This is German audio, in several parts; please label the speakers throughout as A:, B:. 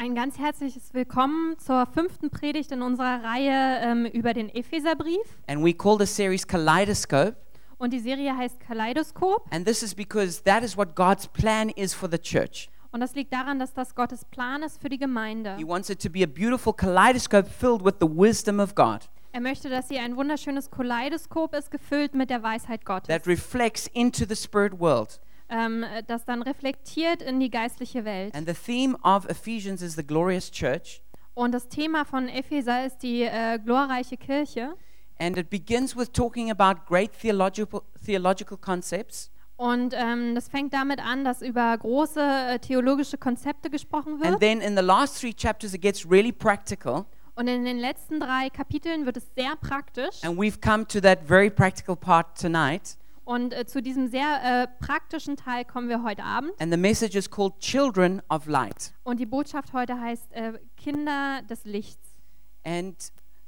A: Ein ganz herzliches Willkommen zur fünften Predigt in unserer Reihe ähm, über den Epheserbrief.
B: And we call the series Kaleidoscope.
A: Und die Serie heißt Kaleidoskop.
B: And this is because that is what God's plan is for the church.
A: Und das liegt daran, dass das Gottes Plan ist für die Gemeinde.
B: He wants it to be a beautiful kaleidoscope filled with the wisdom of God
A: Er möchte, dass sie ein wunderschönes Kaleidoskop ist, gefüllt mit der Weisheit Gottes,
B: that reflects into the spirit world.
A: Ähm, das dann reflektiert in die geistliche Welt.
B: And the theme of Ephesians is the glorious church.
A: Und das Thema von Epheser ist die äh, glorreiche Kirche.
B: And it begins with talking about great theological, theological concepts.
A: Und ähm, das fängt damit an, dass über große äh, theologische Konzepte gesprochen
B: And
A: wird.
B: then in the last three chapters, it gets really practical.
A: Und in den letzten drei Kapiteln wird es sehr praktisch.
B: And we've come to that very practical part tonight.
A: Und äh, zu diesem sehr äh, praktischen Teil kommen wir heute Abend.
B: And the message is called Children of Light.
A: Und die Botschaft heute heißt äh, Kinder des Lichts.
B: And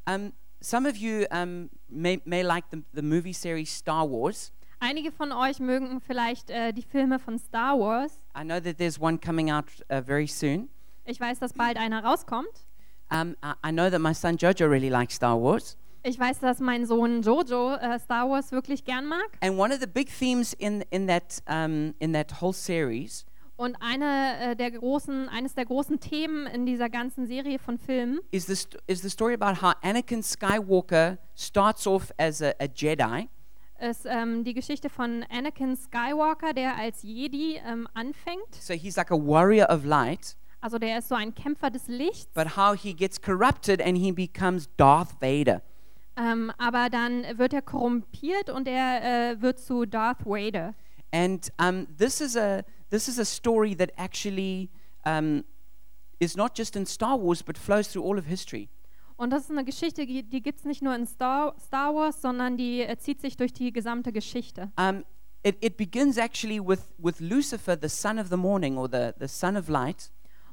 B: um, some of you um, may, may like the, the movie series Star Wars.
A: Einige von euch mögen vielleicht äh, die Filme von Star Wars.
B: I know that there's one coming out uh, very soon.
A: Ich weiß, dass bald einer rauskommt.
B: Um, I, I know that my son Jojo really likes Star Wars.
A: Ich weiß, dass mein Sohn Jojo äh, Star Wars wirklich gern mag.
B: And one of the big themes in, in, that, um, in that whole series
A: Und eine äh, der großen, eines der großen Themen in dieser ganzen Serie von Filmen
B: is the, is the story about how Anakin Skywalker starts off as a, a Jedi.
A: ist ähm, die Geschichte von Anakin Skywalker, der als Jedi ähm, anfängt.
B: So he's like a warrior of light,
A: Also der ist so ein Kämpfer des Lichts.
B: but how he gets corrupted and he becomes Darth Vader.
A: Ähm, aber dann wird er korrumpiert und er äh, wird zu Darth Vader.
B: And um, this is a this is a story that actually um, is not just in Star Wars, but flows through all of history.
A: Und das ist eine Geschichte, die, die gibt es nicht nur in Star, Star Wars, sondern die äh, zieht sich durch die gesamte Geschichte.
B: Um, it, it begins actually with, with Lucifer, the son of the morning, or the, the son of light,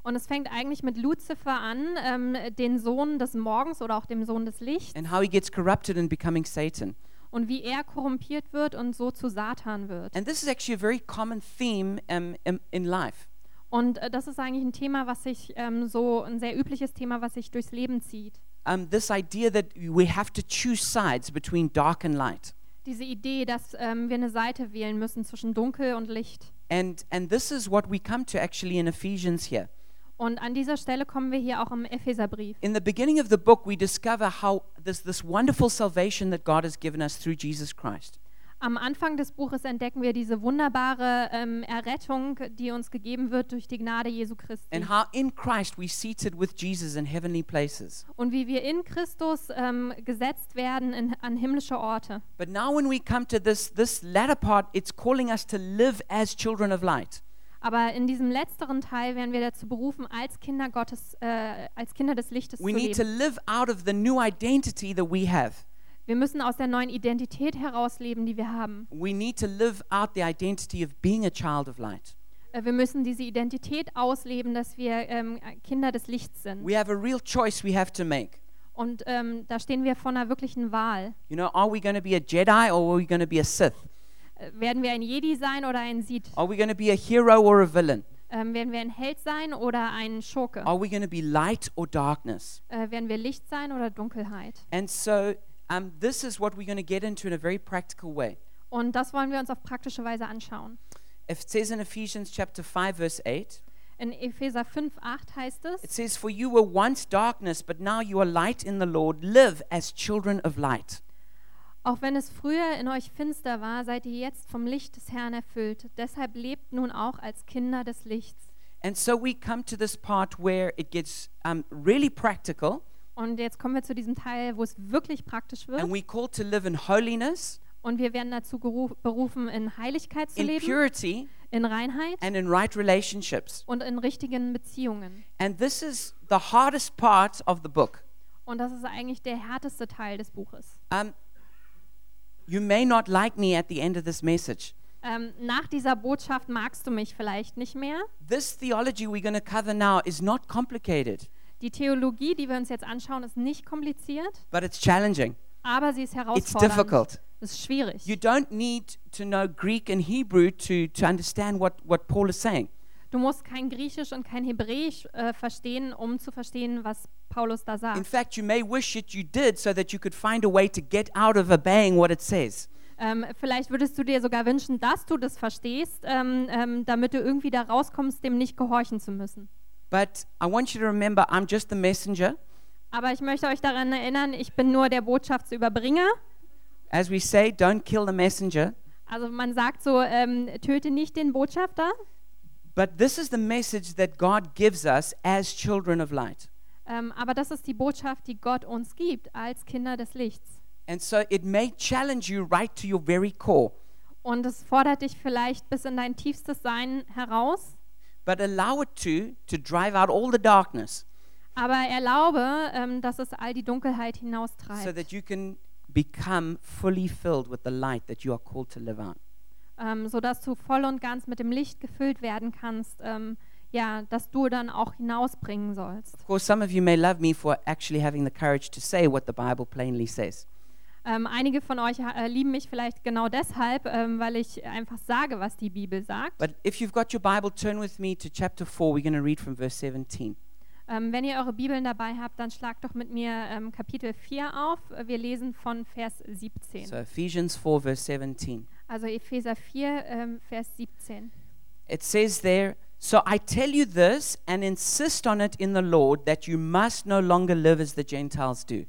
A: Und es fängt eigentlich mit Luzifer an, ähm, den Sohn des Morgens oder auch dem Sohn des Lichts.
B: and how he gets corrupted and becoming Satan.
A: Und wie er korrumpiert wird und so zu Satan wird.
B: And this is actually a very common theme um, in, life.
A: Und äh, das ist eigentlich ein Thema, was sich ähm, so, ein sehr übliches Thema, was sich durchs Leben zieht.
B: Um, this idea that we have to choose sides between dark and light.
A: Diese Idee, dass ähm, wir eine Seite wählen müssen zwischen Dunkel und Licht.
B: And, and this is what we come to actually in Ephesians here.
A: Und an dieser Stelle kommen wir hier auch im Epheserbrief.
B: In the beginning of the book, we discover how this, this wonderful salvation that God has given us through Jesus Christ.
A: Am Anfang des Buches entdecken wir diese wunderbare ähm, Errettung, die uns gegeben wird durch die Gnade Jesu Christi.
B: And how in Christ we seated with Jesus in heavenly places.
A: Und wie wir in Christus ähm, gesetzt werden in, an himmlische Orte.
B: But now, when we come to this, this latter part, it's calling us to live as children of light.
A: Aber in diesem letzteren Teil werden wir dazu berufen, als Kinder Gottes, äh, als Kinder des Lichtes
B: We
A: zu
B: need to
A: leben.
B: live out of the new identity that we have.
A: Wir müssen aus der neuen Identität herausleben, die wir haben.
B: We need to live out the identity of being a child of light.
A: Äh, Wir müssen diese Identität ausleben, dass wir ähm, Kinder des Lichts sind.
B: We have a real choice we have to make.
A: Und ähm, da stehen wir vor einer wirklichen Wahl.
B: You know, are we going to be a Jedi or are we going to be a Sith?
A: Werden wir ein Jedi sein oder ein Sith?
B: Are we going to be a hero or a villain?
A: Ähm, werden wir ein Held sein oder ein Schurke?
B: Are we going to be light or darkness?
A: Äh, werden wir Licht sein oder Dunkelheit?
B: And so, um, this is what we're going to get into in a very practical way.
A: Und das wollen wir uns auf praktische Weise anschauen.
B: It says in Ephesians chapter 5, verse 8,
A: In Epheser 5, 8 heißt
B: it
A: es,
B: says, For you were once darkness, but now you are light in the Lord. Live as children of light.
A: Auch wenn es früher in euch finster war, seid ihr jetzt vom Licht des Herrn erfüllt. Deshalb lebt nun auch als Kinder des Lichts.
B: And so we come to this part where it gets um, really practical,
A: Und jetzt kommen wir zu diesem Teil, wo es wirklich praktisch wird.
B: and we call to live in holiness,
A: Und wir werden dazu berufen, in Heiligkeit zu
B: in
A: leben,
B: purity,
A: in Reinheit
B: and in right relationships.
A: und in richtigen Beziehungen.
B: And this is the hardest part of the book.
A: Und das ist eigentlich der härteste Teil des Buches.
B: Um, you may not like me at the end of this message.
A: Ähm, nach dieser Botschaft magst du mich vielleicht nicht mehr.
B: This theology we're going to cover now is not complicated,
A: Die Theologie, die wir uns jetzt anschauen, ist nicht kompliziert,
B: but it's challenging.
A: aber sie ist
B: It's
A: herausfordernd.
B: difficult.
A: Es ist schwierig.
B: You don't need to know Greek and Hebrew to, to understand what, what Paul is saying.
A: Du musst kein Griechisch und kein Hebräisch äh, verstehen, um zu verstehen, was Paulus da
B: In
A: sagt.
B: fact, you may wish that you did so that you could find a way to get out of obeying what it says.
A: Ähm, vielleicht würdest du dir sogar wünschen, dass du das verstehst, ähm, ähm, damit du irgendwie da rauskommst, dem nicht gehorchen zu müssen.
B: But I want you to remember I'm just the messenger.
A: Aber ich möchte euch daran erinnern, ich bin nur der Botschaftsüberbringer.
B: As we say, don't kill the messenger.
A: Also man sagt so, ähm, töte nicht den Botschafter.
B: But this is the message that God gives us as children of light.
A: Ähm, aber das ist die Botschaft, die Gott uns gibt als Kinder des Lichts.
B: And so it may challenge you right to your very core,
A: Und es fordert dich vielleicht bis in dein tiefstes Sein heraus.
B: but allow it to to drive out all the darkness
A: Aber erlaube, ähm, dass es all die Dunkelheit
B: so
A: hinaustreibt,
B: that you can become fully filled with the light that you are called to live out.
A: Ähm, sodass du voll und ganz mit dem Licht gefüllt werden kannst, ähm, ja, dass du dann auch hinausbringen sollst.
B: Of course, some of you may love me for actually having the courage to say what the Bible plainly says.
A: Ähm, einige von euch äh, lieben mich vielleicht genau deshalb, ähm, weil ich einfach sage, was die Bibel sagt.
B: But if you've got your Bible, turn with me to chapter 4. We're going to read from verse 17.
A: Ähm, wenn ihr eure Bibeln dabei habt, dann schlagt doch mit mir ähm, Kapitel 4 auf. Wir lesen von Vers 17.
B: So, Ephesians 4, verse 17.
A: Also Epheser 4, ähm, Vers 17.
B: It says there, So I tell you this and insist on it in the Lord that you must no longer live as the Gentiles do.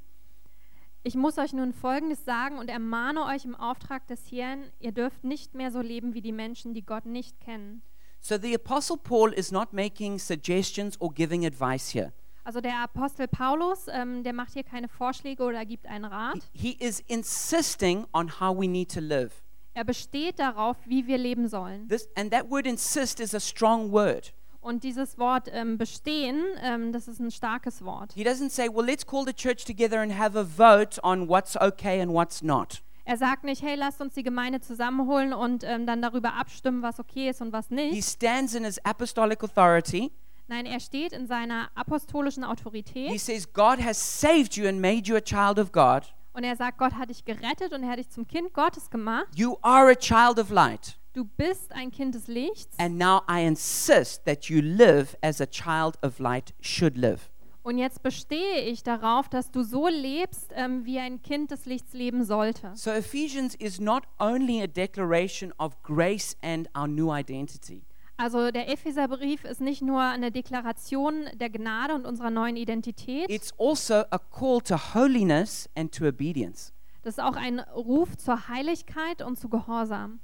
A: Ich muss euch nun Folgendes sagen und ermahne euch im Auftrag des Herrn, ihr dürft nicht mehr so leben wie die Menschen, die Gott nicht kennen.
B: So the Apostle Paul is not making suggestions or giving advice here.
A: Also der Apostel Paulus, ähm, der macht hier keine Vorschläge oder gibt einen Rat.
B: He is insisting on how we need to live.
A: Er besteht darauf, wie wir leben sollen.
B: This, and that word insist is a strong word.
A: Und dieses Wort ähm, bestehen, ähm, das ist ein starkes Wort.
B: He doesn't say, well, let's call the church together and have a vote on what's okay and what's not.
A: Er sagt nicht, hey, lasst uns die Gemeinde zusammenholen und ähm, dann darüber abstimmen, was okay ist und was
B: He
A: nicht.
B: stands in his apostolic authority.
A: Nein, er steht in seiner apostolischen
B: He
A: Autorität
B: says, God has saved you and made you a child of God.
A: Und er sagt, Gott hat dich gerettet und er hat dich zum Kind Gottes gemacht.
B: You are a child of light.
A: Du bist ein Kind des Lichts
B: And now I insist that you live as a child of light should live.
A: und jetzt bestehe ich darauf, dass du so lebst, ähm, wie ein Kind des Lichts leben sollte.
B: So Ephesians is not only a declaration of grace and our new identity.
A: Also der Epheserbrief ist nicht nur eine Deklaration der Gnade und unserer neuen Identität,
B: It's also a call to holiness and to obedience.
A: das ist auch ein Ruf zur Heiligkeit und zu Gehorsam.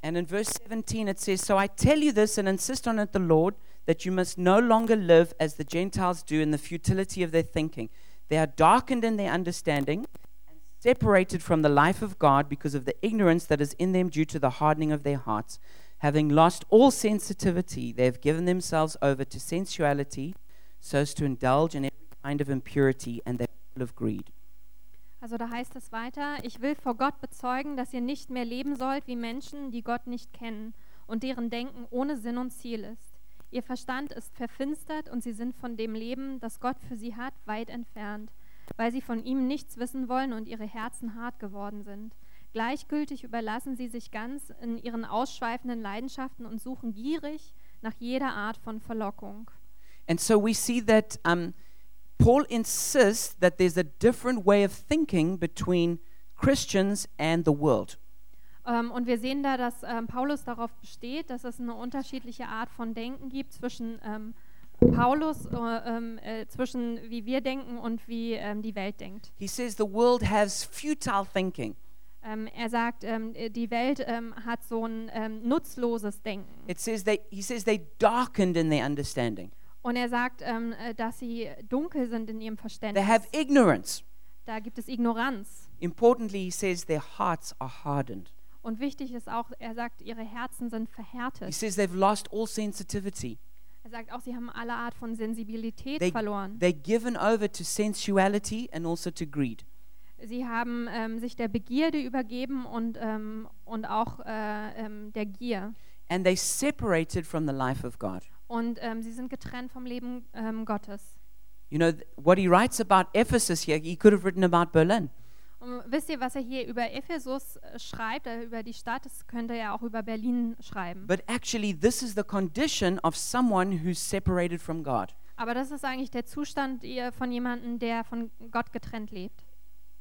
B: And in verse 17 it says, So I tell you this and insist on it, the Lord, that you must no longer live as the Gentiles do in the futility of their thinking. They are darkened in their understanding and separated from the life of God because of the ignorance that is in them due to the hardening of their hearts. Having lost all sensitivity, they have given themselves over to sensuality so as to indulge in every kind of impurity and they full of greed.
A: Also da heißt es weiter, ich will vor Gott bezeugen, dass ihr nicht mehr leben sollt wie Menschen, die Gott nicht kennen und deren Denken ohne Sinn und Ziel ist. Ihr Verstand ist verfinstert und sie sind von dem Leben, das Gott für sie hat, weit entfernt, weil sie von ihm nichts wissen wollen und ihre Herzen hart geworden sind. Gleichgültig überlassen sie sich ganz in ihren ausschweifenden Leidenschaften und suchen gierig nach jeder Art von Verlockung.
B: And so we see that um, Paul insists that there's a different way of thinking between Christians and the world.
A: Ähm, und wir sehen da, dass ähm, Paulus darauf besteht, dass es eine unterschiedliche Art von Denken gibt zwischen ähm, Paulus, äh, äh, zwischen wie wir denken und wie die Welt denkt.
B: He says the world has futile thinking.
A: Ähm, er sagt, ähm, äh, die Welt ähm, hat so ein ähm, nutzloses Denken.
B: It says they, he says they darkened in their understanding.
A: Und er sagt, ähm, äh, dass sie dunkel sind in ihrem
B: They
A: Verständnis.
B: have ignorance.
A: Da gibt es Ignoranz.
B: Importantly, he says their hearts are hardened.
A: Und wichtig ist auch, er sagt, ihre Herzen sind
B: He
A: verhärtet.
B: says they've lost all sensitivity.
A: Er sagt auch, sie haben alle Art von Sensibilität
B: They,
A: verloren.
B: they're given over to sensuality and also to greed.
A: Sie haben ähm, sich der Begierde übergeben und, ähm, und auch äh, ähm, der Gier.
B: And they separated from the life of God.
A: Und ähm, sie sind getrennt vom Leben ähm, Gottes.
B: You know, what he writes about Ephesus here, he could have written about Berlin.
A: Und wisst ihr, was er hier über Ephesus äh, schreibt, äh, über die Stadt, das könnte er auch über Berlin schreiben.
B: But actually, this is the condition of someone who's separated from God.
A: Aber das ist eigentlich der Zustand von jemandem, der von Gott getrennt lebt.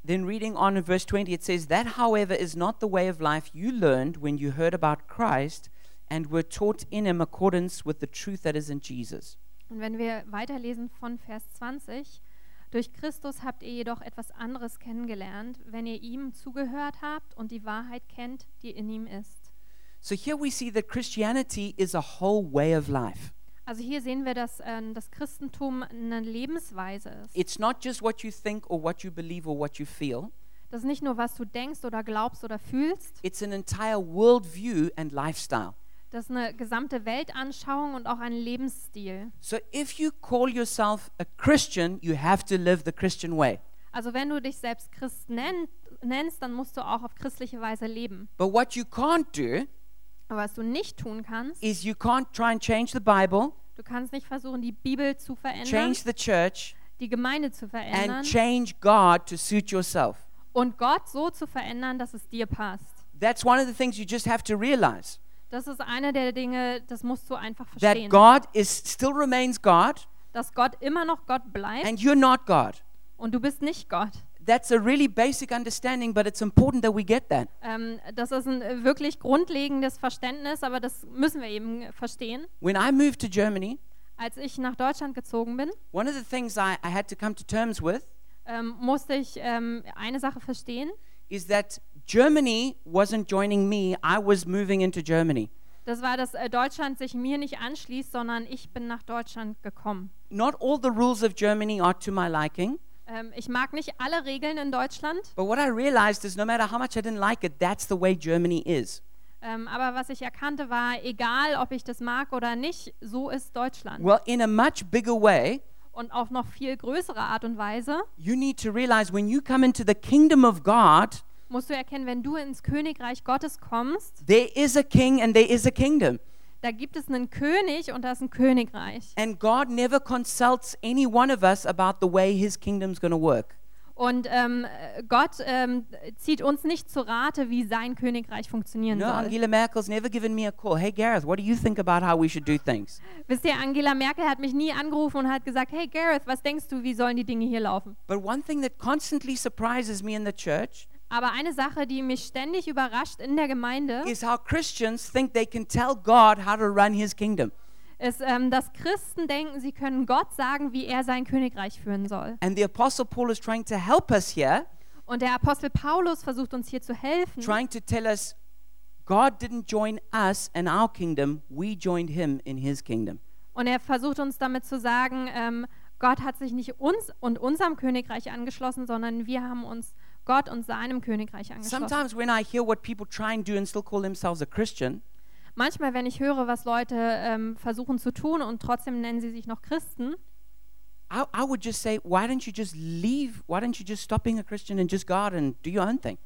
B: Then, reading on in verse 20, it says, That, however, is not the way of life you learned when you heard about Christ and were taught in him accordance with the truth that is in Jesus.
A: Und wenn wir weiterlesen von Vers 20, durch Christus habt ihr jedoch etwas anderes kennengelernt, wenn ihr ihm zugehört habt und die Wahrheit kennt, die in ihm ist.
B: So, here we see that Christianity is a whole way of life.
A: Also hier sehen wir, dass ähm, das Christentum eine Lebensweise ist.
B: It's not just what you think or what you believe or what you feel,
A: Das ist nicht nur, was du denkst oder glaubst oder fühlst,
B: it's an entire worldview and lifestyle.
A: das ist eine gesamte Weltanschauung und auch ein Lebensstil.
B: So, if you call yourself a Christian, you have to live the Christian way.
A: Also wenn du dich selbst Christ nenn, nennst, dann musst du auch auf christliche Weise leben.
B: But what you can't do
A: Aber was du nicht tun kannst,
B: is you can't try and change the Bible,
A: du kannst nicht versuchen, die Bibel zu verändern,
B: change the church,
A: die Gemeinde zu verändern
B: and change God to suit yourself.
A: und Gott so zu verändern, dass es dir passt.
B: That's one of the things you just have to realize
A: Das ist eine der Dinge, das musst du einfach
B: that
A: verstehen.
B: God is still remains God
A: Dass Gott immer noch Gott bleibt
B: and you're not God.
A: und du bist nicht Gott.
B: That's a really basic understanding, but it's important that we get that.
A: Ähm, das ist ein äh, wirklich grundlegendes Verständnis, aber das müssen wir eben verstehen.
B: When I moved to Germany,
A: Als ich nach Deutschland gezogen bin,
B: one of the things I, I had to come to terms with
A: ähm, musste ich ähm, eine Sache verstehen.
B: is that Germany wasn't joining me, I was moving into Germany.
A: Das war, dass äh, Deutschland sich mir nicht anschließt, sondern ich bin nach Deutschland gekommen.
B: Not all the rules of Germany are to my liking,
A: Ähm, ich mag nicht alle Regeln in Deutschland,
B: but what I realized is no matter how much I didn't like it, that's the way Germany is.
A: ähm, aber was ich erkannte war, egal ob ich das mag oder nicht, so ist Deutschland.
B: Well, in a much bigger way,
A: Und auf noch viel größere Art und Weise
B: you need to realize when you come into the kingdom of God,
A: musst du erkennen, wenn du ins Königreich Gottes kommst,
B: there is a king and there is a kingdom.
A: Da gibt es einen König und da ist ein Königreich.
B: And God never consults any one of us about the way his kingdom's going to work.
A: Und ähm, äh, Gott ähm, zieht uns nicht zu Rate, wie sein Königreich funktionieren
B: No,
A: soll.
B: Angela Merkel's never given me a call. Hey, Gareth, what do you think about how we should do things?
A: Wisst ihr, Angela Merkel hat mich nie angerufen und hat gesagt, hey Gareth, was denkst du, wie sollen die Dinge hier laufen?
B: But one thing that constantly surprises me in the church
A: Aber eine Sache, die mich ständig überrascht in der Gemeinde,
B: is how Christians think they can tell God how to run his kingdom.
A: ist, ähm, dass Christen denken, sie können Gott sagen, wie er sein Königreich führen soll.
B: And the Apostle Paul is trying to help us here,
A: Und der Apostel Paulus versucht uns hier zu helfen,
B: trying to tell us God didn't join us in our kingdom, we joined him in his kingdom.
A: Und er versucht uns damit zu sagen, ähm, Gott hat sich nicht uns und unserem Königreich angeschlossen, sondern wir haben uns Gott und seinem Königreich angeschlossen.
B: Sometimes when I hear what people try and do and still call themselves a Christian,
A: Manchmal, wenn ich höre, was Leute ähm, versuchen zu tun und trotzdem nennen sie sich noch Christen,
B: I, I would just say, why don't you just leave? Why don't you just stop being a Christian and just go out and do your own thing?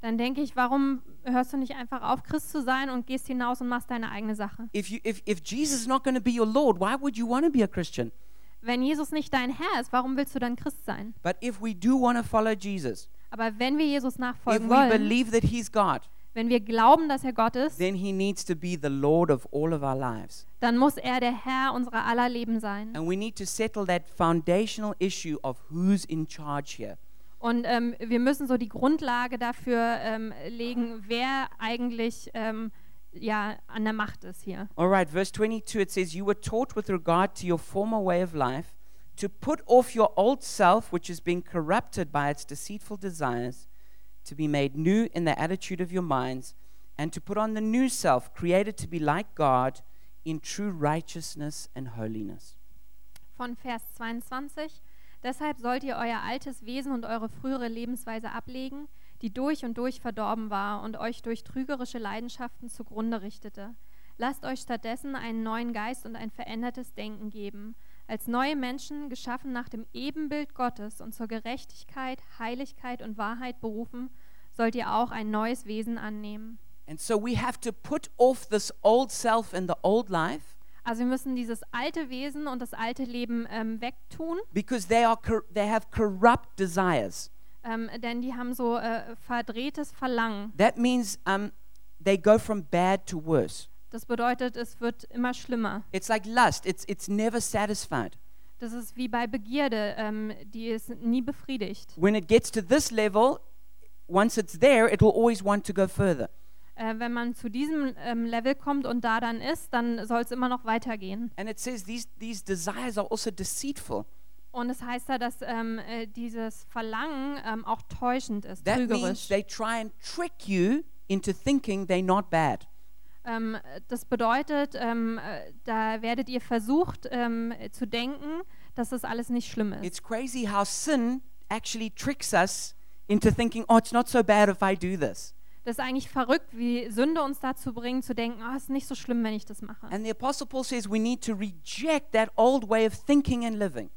A: dann denke ich, warum hörst du nicht einfach auf, Christ zu sein und gehst hinaus und machst deine eigene Sache?
B: If, you, if, if Jesus is not going to be your Lord, why would you want to be a Christian?
A: Wenn Jesus nicht dein Herr ist, warum willst du dann Christ sein?
B: But if we do want to follow Jesus,
A: Aber wenn wir Jesus
B: if
A: nachfolgen
B: we
A: wollen,
B: believe that He's God,
A: wenn wir glauben, dass er Gott ist,
B: then He needs to be the Lord of all of our lives.
A: dann muss er der Herr unserer aller Leben sein.
B: And we need to settle that foundational issue of who's in charge here.
A: Und ähm, wir müssen so die Grundlage dafür ähm, legen, wer eigentlich ähm, ja, an der Macht ist hier.
B: All right, verse 22 it says, You were taught with regard to your former way of life to put off your old self, which is being corrupted by its deceitful desires, to be made new in the attitude of your minds, and to put on the new self, created to be like God in true righteousness and holiness.
A: Von Vers 22. Deshalb sollt ihr euer altes Wesen und eure frühere Lebensweise ablegen, die durch und durch verdorben war und euch durch trügerische Leidenschaften zugrunde richtete. Lasst euch stattdessen einen neuen Geist und ein verändertes Denken geben. Als neue Menschen, geschaffen nach dem Ebenbild Gottes und zur Gerechtigkeit, Heiligkeit und Wahrheit berufen, sollt ihr auch ein neues Wesen annehmen.
B: And so we have to put off this old self and the old life
A: Also wir müssen dieses alte Wesen und das alte Leben ähm, wegtun,
B: because they, are they have corrupt desires.
A: ähm, denn die haben so äh, verdrehtes Verlangen.
B: That means um, they go from bad to worse.
A: Das bedeutet, es wird immer schlimmer.
B: It's like lust, it's, it's never satisfied.
A: Das ist wie bei Begierde, ähm, die ist nie befriedigt.
B: When it gets to this level, once it's there, it will always want to go further.
A: Äh, wenn man zu diesem ähm, Level kommt und da dann ist, dann soll es immer noch weitergehen.
B: And it says these, these desires are also deceitful.
A: Und es heißt da, dass ähm, äh, dieses Verlangen ähm, auch täuschend ist,
B: That means
A: trügerisch.
B: they try and trick you into thinking they're not bad.
A: Ähm, das bedeutet, ähm, äh, da werdet ihr versucht ähm, zu denken, dass das alles nicht schlimm ist.
B: It's crazy how sin actually tricks us into thinking, oh, it's not so bad if I do this.
A: Das ist eigentlich verrückt, wie Sünde uns dazu bringt, zu denken, oh, es ist nicht so schlimm, wenn ich das mache.
B: And the Apostle Paul says we need to reject that old way of thinking and living.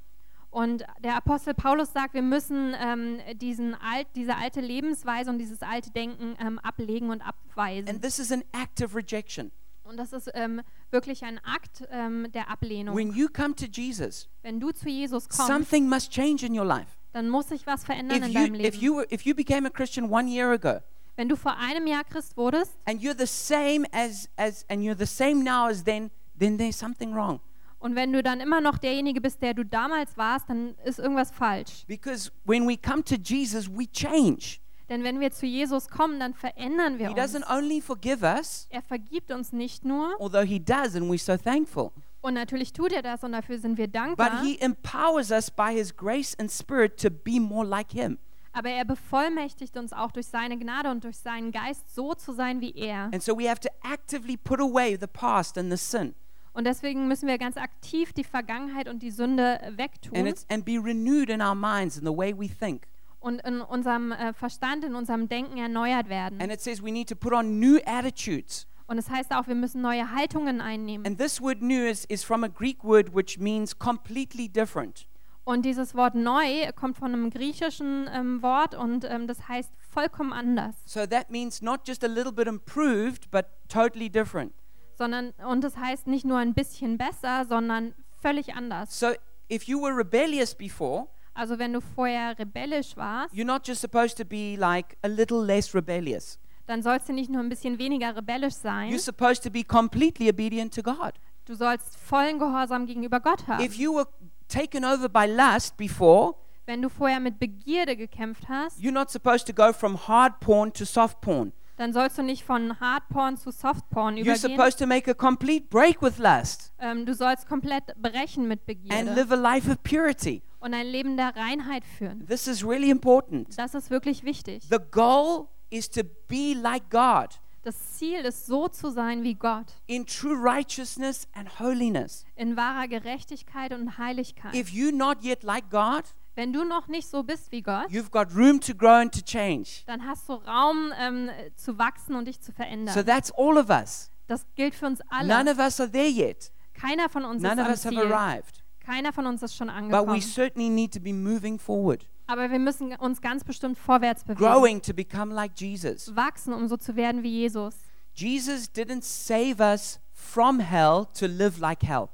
A: Und der Apostel Paulus sagt, wir müssen ähm, diesen alt, diese alte Lebensweise und dieses alte Denken ähm, ablegen und abweisen.
B: And this is an act of rejection.
A: Und das ist ähm, wirklich ein Akt ähm, der Ablehnung.
B: When you come to Jesus,
A: Wenn du zu Jesus kommst,
B: something must change in your life.
A: dann muss sich was verändern
B: If
A: in
B: you,
A: deinem
B: if,
A: Leben.
B: you were, if you became a Christian one year ago,
A: Wenn du vor einem Jahr Christ wurdest
B: and you're the same as, as and you're the same now as then, then there's something wrong.
A: Und wenn du dann immer noch derjenige bist, der du damals warst, dann ist irgendwas falsch.
B: Because when we come to Jesus, we change.
A: Denn wenn wir zu Jesus kommen, dann verändern wir
B: He
A: uns.
B: doesn't only forgive us,
A: Er vergibt uns nicht nur,
B: although He does, and we're so thankful,
A: und natürlich tut er das und dafür sind wir
B: but
A: dankbar,
B: He empowers us by His grace and Spirit to be more like Him.
A: aber er bevollmächtigt uns auch durch seine Gnade und durch seinen Geist so zu sein wie er.
B: And so we have to actively put away the past and the sin
A: Und deswegen müssen wir ganz aktiv die Vergangenheit und die Sünde
B: and,
A: wegtun
B: it's, and be renewed in our minds and the way we think.
A: und in unserem äh, Verstand, in unserem Denken erneuert werden.
B: And it says we need to put on new attitudes.
A: Und es heißt auch, wir müssen neue Haltungen einnehmen.
B: And this word new is, is from a Greek word which means completely different.
A: Und dieses Wort neu kommt von einem griechischen ähm, Wort und ähm, das heißt vollkommen anders.
B: So that means not just a little bit improved, but totally different.
A: Sondern, und das heißt nicht nur ein bisschen besser, sondern völlig anders.
B: So if you were rebellious before,
A: Also wenn du vorher rebellisch warst,
B: you're not just supposed to be like a little less rebellious.
A: dann sollst du nicht nur ein bisschen weniger rebellisch sein,
B: You're supposed to be completely obedient to God.
A: du sollst vollen Gehorsam gegenüber Gott haben.
B: If you were taken over by lust before,
A: Wenn du vorher mit Begierde gekämpft hast,
B: you're not supposed to go from hard porn to soft porn.
A: Dann sollst du nicht von Hardporn zu Softporn
B: You're
A: übergehen.
B: supposed to make a complete break with lust
A: Ähm, du sollst komplett brechen mit
B: and
A: Begierde
B: live a life of purity.
A: und ein Leben der Reinheit führen.
B: This is really important.
A: Das ist wirklich wichtig.
B: The goal is to be like God
A: Das Ziel ist, so zu sein wie Gott,
B: in true righteousness and holiness.
A: in wahrer Gerechtigkeit und Heiligkeit.
B: If you're not yet like God,
A: Wenn du noch nicht so bist wie Gott,
B: you've got room to grow and to change.
A: dann hast du Raum ähm, zu wachsen und dich zu
B: So
A: verändern.
B: that's all of us.
A: Das gilt für uns
B: None
A: alle.
B: of us are there yet.
A: Keiner von uns
B: None of
A: ist
B: us
A: am
B: have
A: Ziel.
B: arrived.
A: Keiner von uns ist schon
B: But we
A: angekommen.
B: certainly need to be moving forward,
A: Aber wir müssen uns ganz bestimmt vorwärts bewegen.
B: growing to become like Jesus.
A: Wachsen, um so zu werden wie Jesus.
B: Jesus didn't save us from hell to live like hell.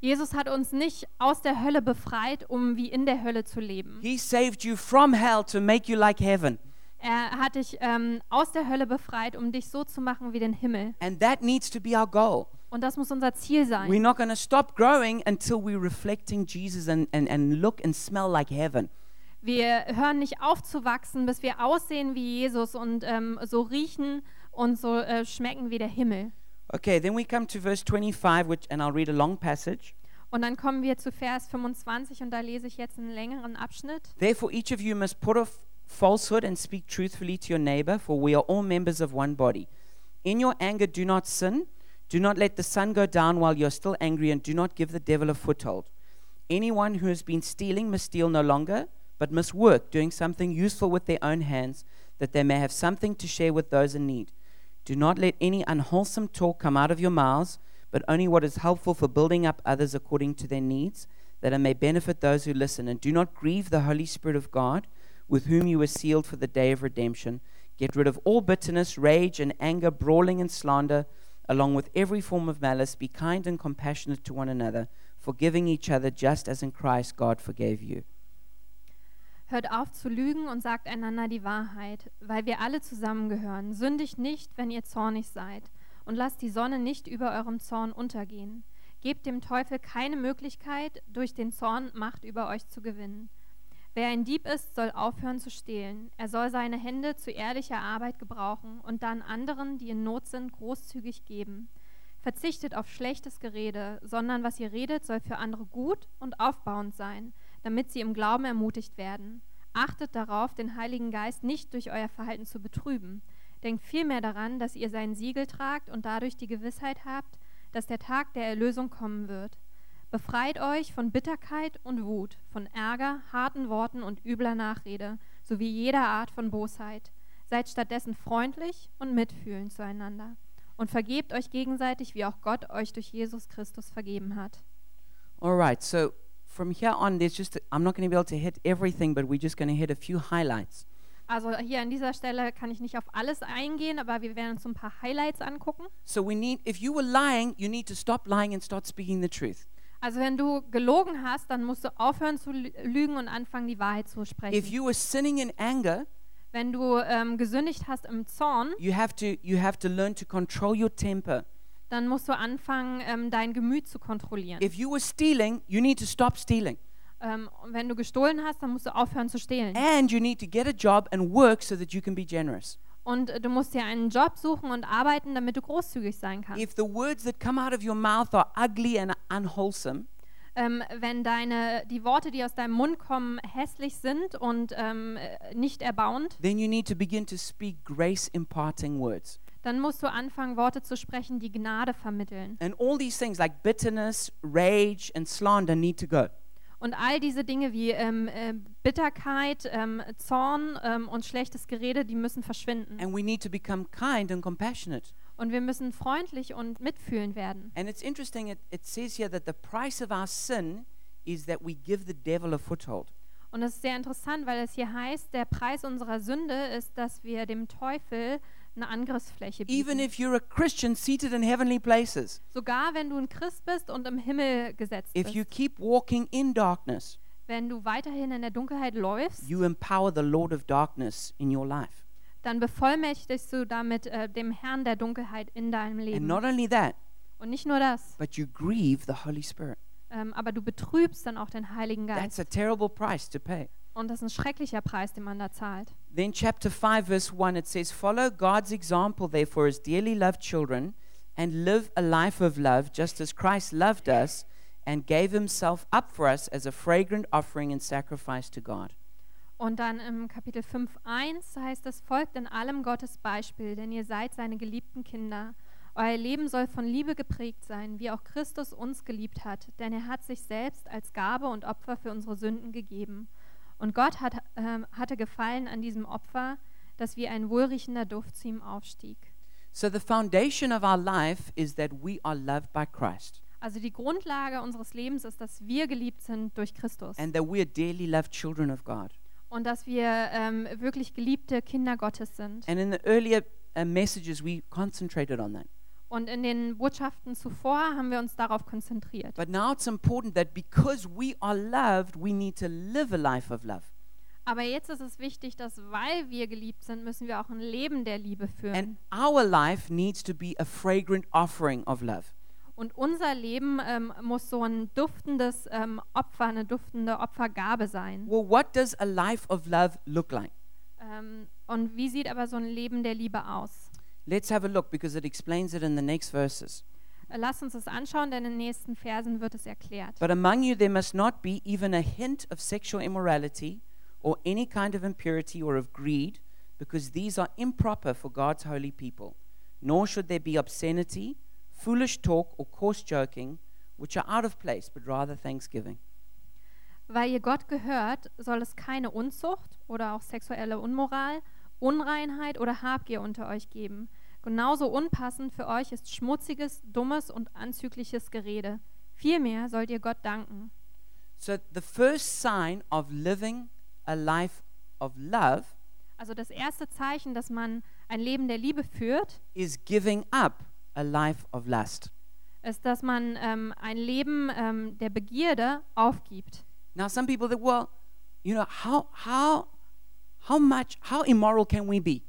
A: Jesus hat uns nicht aus der Hölle befreit, um wie in der Hölle zu leben.
B: He saved you from hell to make you like heaven.
A: Er hat dich ähm, aus der Hölle befreit, um dich so zu machen wie den Himmel.
B: And that needs to be our goal.
A: Und das muss unser Ziel
B: We're
A: sein.
B: not going to stop growing until we're reflecting Jesus and, and, and look and smell like heaven.
A: Wir hören nicht auf zu wachsen, bis wir aussehen wie Jesus und ähm, so riechen und so äh, schmecken wie der Himmel.
B: Okay, then we come to verse 25, which, and I'll read a long passage.
A: Und dann kommen wir zu Vers 25 und da lese ich jetzt einen längeren Abschnitt.
B: Therefore, each of you must put off falsehood and speak truthfully to your neighbor, for we are all members of one body. In your anger, do not sin. Do not let the sun go down while you're still angry, and do not give the devil a foothold. Anyone who has been stealing must steal no longer, but must work, doing something useful with their own hands, that they may have something to share with those in need. Do not let any unwholesome talk come out of your mouths, but only what is helpful for building up others according to their needs, that it may benefit those who listen. And do not grieve the Holy Spirit of God, with whom you were sealed for the day of redemption. Get rid of all bitterness, rage, and anger, brawling and slander, along with every form of malice. Be kind and compassionate to one another, forgiving each other, just as in Christ God forgave you.
A: Hört auf zu lügen und sagt einander die Wahrheit, weil wir alle zusammengehören. Sündigt nicht, wenn ihr zornig seid, und lasst die Sonne nicht über eurem Zorn untergehen. Gebt dem Teufel keine Möglichkeit, durch den Zorn Macht über euch zu gewinnen. Wer ein Dieb ist, soll aufhören zu stehlen. Er soll seine Hände zu ehrlicher Arbeit gebrauchen und dann anderen, die in Not sind, großzügig geben. Verzichtet auf schlechtes Gerede, sondern was ihr redet, soll für andere gut und aufbauend sein, damit sie im Glauben ermutigt werden. Achtet darauf, den Heiligen Geist nicht durch euer Verhalten zu betrüben. Denkt vielmehr daran, dass ihr sein Siegel tragt und dadurch die Gewissheit habt, dass der Tag der Erlösung kommen wird. Befreit euch von Bitterkeit und Wut, von Ärger, harten Worten und übler Nachrede, sowie jeder Art von Bosheit. Seid stattdessen freundlich und mitfühlend zueinander und vergebt euch gegenseitig, wie auch Gott euch durch Jesus Christus vergeben hat.
B: All right, so from here on, there's just, I'm not going to be able to hit everything, but we're just going to hit a few highlights.
A: Also hier an dieser Stelle kann ich nicht auf alles eingehen, aber wir werden uns so ein paar Highlights angucken.
B: So we need, if you were lying, you need to stop lying and start speaking the truth.
A: Also wenn du gelogen hast, dann musst du aufhören zu lü- lügen und anfangen, die Wahrheit zu
B: If
A: sprechen.
B: you were sinning in anger,
A: Wenn du ähm, gesündigt hast im Zorn,
B: you have to, you have to learn to control your temper.
A: Dann musst du anfangen, ähm, dein Gemüt zu kontrollieren.
B: If you were stealing, you need to stop stealing.
A: Ähm, wenn du gestohlen hast, dann musst du aufhören zu stehlen.
B: And you need to get a job and work so that you can be generous.
A: Und äh, du musst dir einen Job suchen und arbeiten, damit du großzügig sein kannst.
B: If the words that come out of your mouth are ugly and unwholesome,
A: Ähm, wenn deine, die Worte, die aus deinem Mund kommen, hässlich sind und ähm, äh, nicht erbauend,
B: then you need to begin to speak grace imparting words.
A: Dann musst du anfangen, Worte zu sprechen, die Gnade vermitteln.
B: And all these things like bitterness, rage, and slander need to go.
A: Und all diese Dinge wie ähm, äh, Bitterkeit, ähm, Zorn ähm, und schlechtes Gerede, die müssen verschwinden.
B: And we need to become kind and compassionate.
A: Und wir müssen freundlich und mitfühlend werden.
B: And it's interesting, it, it says here that the price of our sin is that we give the devil a foothold.
A: Und es ist sehr interessant, weil es hier heißt, der Preis unserer Sünde ist, dass wir dem Teufel eine Angriffsfläche
B: Even
A: bieten.
B: if you're a Christian seated in heavenly places,
A: Sogar wenn du ein Christ bist und im Himmel gesetzt
B: if you
A: bist.
B: keep walking in darkness,
A: Wenn du weiterhin in der Dunkelheit läufst,
B: you empower the Lord of darkness in your life.
A: dann bevollmächtigst du damit äh, dem Herrn der Dunkelheit in deinem
B: And
A: Leben.
B: not only that,
A: Und nicht nur das,
B: but you grieve the Holy Spirit.
A: ähm, aber du betrübst dann auch den Heiligen
B: That's
A: Geist.
B: a terrible price to pay.
A: Und das ist ein schrecklicher Preis, den man da zahlt.
B: Then, chapter 5, verse 1, it says, Follow God's example, therefore, as dearly loved children, and live a life of love, just as Christ loved us and gave himself up for us as a fragrant offering and sacrifice to God.
A: Und dann im Kapitel 5.1 heißt es, folgt in allem Gottes Beispiel, denn ihr seid seine geliebten Kinder. Euer Leben soll von Liebe geprägt sein, wie auch Christus uns geliebt hat, denn er hat sich selbst als Gabe und Opfer für unsere Sünden gegeben. Und Gott hat, ähm, hatte Gefallen an diesem Opfer, das wie ein wohlriechender Duft zu ihm aufstieg.
B: So, the foundation of our life is that we are loved by Christ
A: Also die Grundlage unseres Lebens ist, dass wir geliebt sind durch Christus
B: and that we are dearly loved children of God.
A: und dass wir ähm, wirklich geliebte Kinder Gottes sind.
B: And in the earlier uh, messages, we concentrated on that.
A: Und in den Botschaften zuvor haben wir uns darauf konzentriert.
B: But now it's important that because we are loved, we need to live a life of love.
A: Aber jetzt ist es wichtig, dass weil wir geliebt sind, müssen wir auch ein Leben der Liebe
B: And
A: führen.
B: our life needs to be a fragrant offering of love.
A: Und unser Leben ähm, muss so ein duftendes ähm, Opfer, eine duftende Opfergabe sein.
B: Well, what does a life of love look like?
A: Ähm, und wie sieht aber so ein Leben der Liebe aus?
B: Let's have a look because it explains it in the next verses.
A: Lasst uns das anschauen, denn in den nächsten Versen wird es erklärt.
B: But among you there must not be even a hint of sexual immorality or any kind of impurity or of greed, because these are improper for God's holy people. Nor should there be obscenity, foolish talk, or coarse joking, which are out of place, but rather thanksgiving.
A: Weil ihr Gott gehört, soll es keine Unzucht oder auch sexuelle Unmoral, Unreinheit oder Habgier unter euch geben. Genauso unpassend für euch ist schmutziges, dummes und anzügliches Gerede. Vielmehr sollt ihr Gott danken.
B: So, the first sign of living a life of love
A: Also das erste Zeichen, dass man ein Leben der Liebe führt,
B: is giving up a life of lust.
A: ist, dass man ähm, ein Leben ähm, der Begierde aufgibt.
B: Now, some people think, well, you know, how, how, how much, how immoral can we be?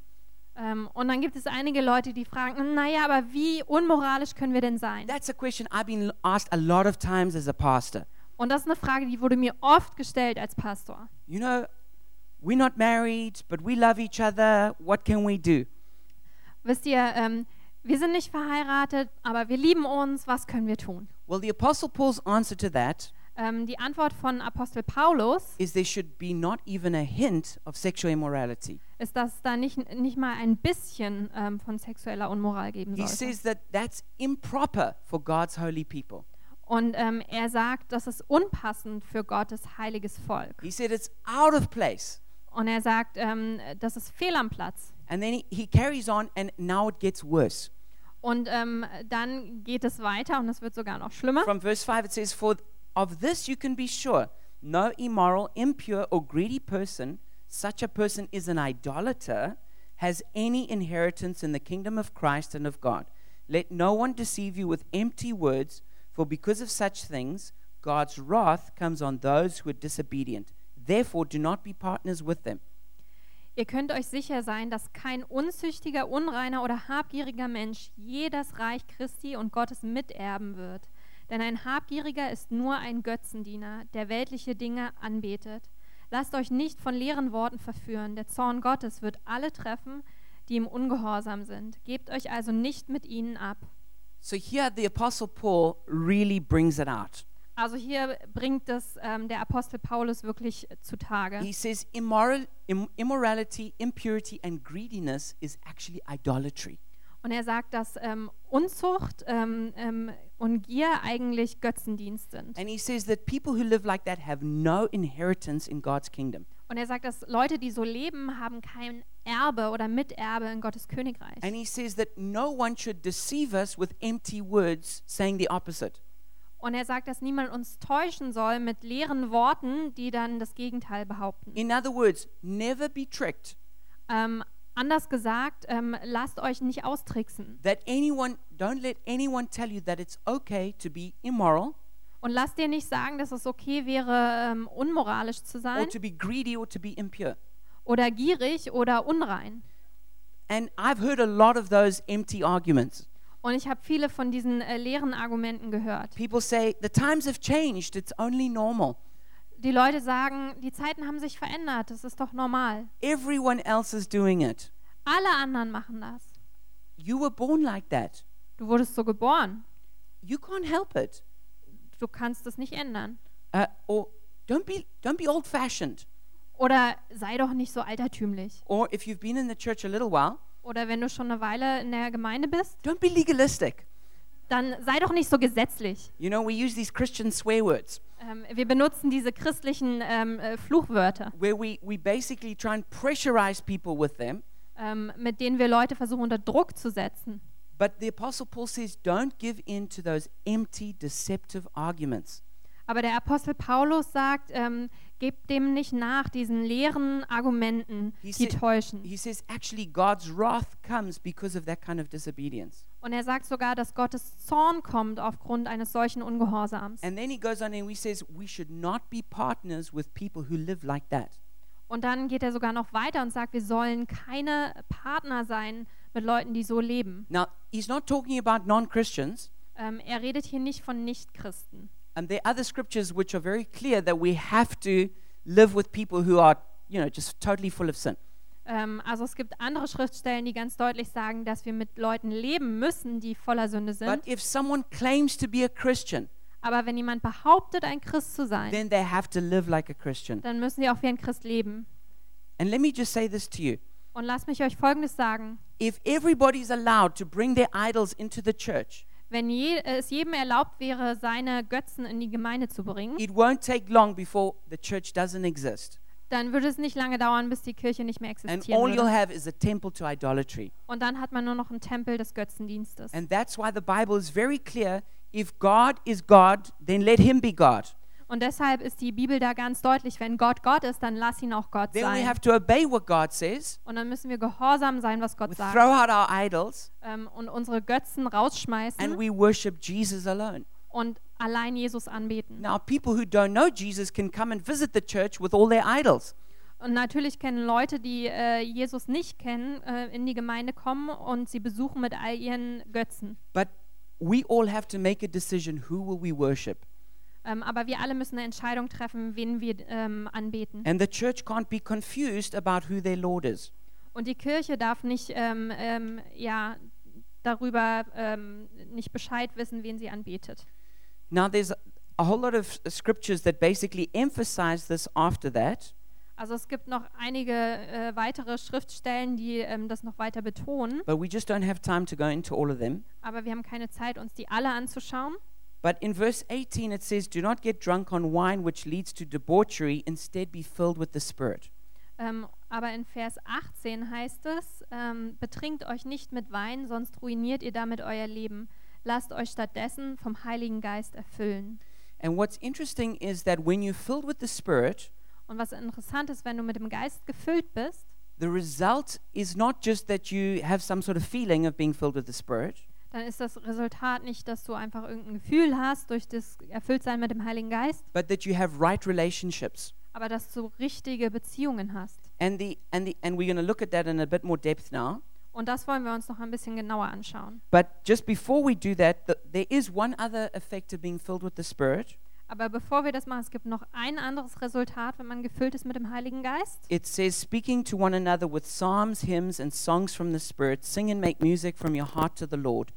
A: Ähm, und dann gibt es einige Leute, die fragen, naja, aber wie unmoralisch können wir denn sein?
B: That's a question I've been asked a lot of times as a pastor.
A: Und das ist eine Frage, die wurde mir oft gestellt als Pastor.
B: You know, we're not married, but we love each other. What can we do?
A: Wisst ihr, ähm, wir sind nicht verheiratet, aber wir lieben uns. Was können wir tun?
B: Well, the Apostle Paul's answer to that
A: Ähm, die Antwort von Apostel Paulus
B: is there should be not even a hint of sexual immorality.
A: ist, dass es da nicht, nicht mal ein bisschen ähm, von sexueller Unmoral geben
B: He
A: sollte.
B: says that that's improper for God's holy people.
A: Und ähm, er sagt, das ist unpassend für Gottes heiliges Volk.
B: He said it's out of place.
A: Und er sagt, ähm, das ist fehl am Platz.
B: And then he, he carries on, and now it gets worse.
A: Und ähm, dann geht es weiter und es wird sogar noch schlimmer.
B: From verse 5, it says, For of this you can be sure no immoral, impure, or greedy person, such a person is an idolater, has any inheritance in the kingdom of Christ and of God. Let no one deceive you with empty words, for because of such things, God's wrath comes on those who are disobedient. Therefore, do not be partners with them.
A: Ihr könnt euch sicher sein, dass kein unzüchtiger, unreiner oder habgieriger Mensch je das Reich Christi und Gottes miterben wird. Denn ein Habgieriger ist nur ein Götzendiener, der weltliche Dinge anbetet. Lasst euch nicht von leeren Worten verführen. Der Zorn Gottes wird alle treffen, die ihm ungehorsam sind. Gebt euch also nicht mit ihnen ab.
B: So here the Apostle Paul really brings it out.
A: Also hier bringt es ähm, der Apostel Paulus wirklich zutage.
B: He says immoral, im, immorality, impurity, and greediness is actually idolatry.
A: Und er sagt, dass ähm, Unzucht ähm, ähm, und Gier eigentlich Götzendienst sind.
B: And he says that people who live like that have no inheritance in God's kingdom.
A: Und er sagt, dass Leute, die so leben, haben kein Erbe oder Miterbe in Gottes Königreich.
B: And he says that no one should deceive us with empty words saying the opposite.
A: Und er sagt, dass niemand uns täuschen soll mit leeren Worten, die dann das Gegenteil behaupten.
B: In other words, never be tricked
A: Ähm, anders gesagt, ähm, lasst euch nicht austricksen.
B: that anyone, don't let anyone tell you that it's okay to be immoral
A: Und lasst dir nicht sagen, dass es okay wäre, ähm, unmoralisch zu
B: or
A: sein
B: to be greedy or to be impure.
A: oder gierig oder unrein.
B: And I've heard a lot of those empty arguments.
A: Und ich habe viele von diesen äh, leeren Argumenten gehört.
B: People say, the times have changed, it's only normal.
A: Die Leute sagen, die Zeiten haben sich verändert, das ist doch normal.
B: Everyone else is doing it.
A: Alle anderen machen das.
B: You were born like that.
A: Du wurdest so geboren.
B: You can't help it.
A: Du kannst es nicht ändern.
B: Uh, or don't be, don't be old fashioned.
A: Oder sei doch nicht so altertümlich.
B: Or if you've been in the church a little while,
A: Oder wenn du schon eine Weile in der Gemeinde bist,
B: don't be legalistic.
A: Dann sei doch nicht so gesetzlich.
B: You know, we use these Christian swear words
A: Ähm, wir benutzen diese christlichen ähm, äh, Fluchwörter,
B: where we, we basically try and pressurize people with them.
A: ähm, mit denen wir Leute versuchen unter Druck zu setzen.
B: But the Apostle Paul says, don't give in to those empty, deceptive arguments.
A: Aber der Apostel Paulus sagt, ähm, gebt dem nicht nach, diesen leeren Argumenten,
B: He
A: die
B: said-
A: täuschen.
B: He says, actually, God's wrath comes because of that kind of disobedience.
A: Und er sagt sogar, dass Gottes Zorn kommt aufgrund eines solchen Ungehorsams.
B: And then he goes on and he says, we should not be partners with people who live like that.
A: Und dann geht er sogar noch weiter und sagt, wir sollen keine Partner sein mit Leuten, die so leben.
B: Now, he's not talking about non Christians.
A: Ähm, er redet hier nicht von Nichtchristen.
B: And there are other scriptures which are very clear that we have to live with people who are, you know, just totally full of sin.
A: Ähm, also es gibt andere Schriftstellen, die ganz deutlich sagen, dass wir mit Leuten leben müssen, die voller Sünde sind.
B: But if someone claims to be a Christian,
A: Aber wenn jemand behauptet, ein Christ zu sein,
B: then they have to live like a Christian.
A: dann müssen sie auch wie ein Christ leben.
B: And let me just say this to you.
A: Und lasst mich euch Folgendes sagen.
B: If everybody's allowed to bring their idols into the church,
A: Wenn je, es jedem erlaubt wäre, seine Götzen in die Gemeinde zu bringen,
B: it won't take long before the church doesn't exist.
A: dann würde es nicht lange dauern, bis die Kirche nicht mehr
B: And
A: existieren
B: all you'll
A: würde.
B: have is a temple to idolatry.
A: Und dann hat man nur noch einen Tempel des Götzendienstes.
B: And that's why the Bible is very clear if God is God, then let him be God.
A: Und deshalb ist die Bibel da ganz deutlich, wenn Gott Gott ist, dann lass ihn auch Gott
B: Then we
A: sein.
B: have to obey what God says.
A: Und dann müssen wir gehorsam sein, was
B: We
A: Gott sagt.
B: throw out our idols
A: Ähm, und unsere Götzen
B: and
A: rausschmeißen
B: we worship Jesus alone.
A: und allein Jesus anbeten.
B: Now, people who don't know Jesus can come and visit the church with all their idols.
A: Und natürlich können Leute, die äh, Jesus nicht kennen, äh, in die Gemeinde kommen und sie besuchen mit all ihren Götzen.
B: But we all have to make a decision who will we worship?
A: Ähm, aber wir alle müssen eine Entscheidung treffen, wen wir ähm, anbeten.
B: And the church can't be confused about who their Lord is.
A: Und die Kirche darf nicht, ähm, ähm, ja, darüber nicht Bescheid wissen, wen sie anbetet.
B: Now, there's a whole lot of scriptures that basically emphasize this after that.
A: Also es gibt noch einige äh, weitere Schriftstellen, die ähm, das noch weiter betonen,
B: but we just don't have time to go into all of them.
A: aber wir haben keine Zeit, uns die alle anzuschauen.
B: But in verse 18, it says, Do not get drunk on wine, which leads to debauchery. Instead, be filled with the Spirit.
A: Ähm, aber in Vers 18 heißt es, ähm, betrinkt euch nicht mit Wein, sonst ruiniert ihr damit euer Leben. Lasst euch stattdessen vom Heiligen Geist erfüllen.
B: And what's interesting is that when you're filled with the Spirit,
A: Und was interessant ist, wenn du mit dem Geist gefüllt bist,
B: the result is not just that you have some sort of feeling of being filled with the Spirit,
A: dann ist das Resultat nicht, dass du einfach irgendein Gefühl hast durch das Erfülltsein mit dem Heiligen Geist,
B: but that you have right relationships.
A: aber dass du richtige Beziehungen hast.
B: And, the, and, the, and we're going to look at that in a bit more depth now.
A: Und das wollen wir uns noch ein bisschen genauer anschauen.
B: But just before we do that, th- there is one other effect of being filled with the Spirit.
A: Aber bevor wir das machen, es gibt noch ein anderes Resultat, wenn man gefüllt ist mit dem Heiligen Geist.
B: It says, speaking to one another with psalms, hymns, and songs from the Spirit, sing and make music from your heart to the Lord,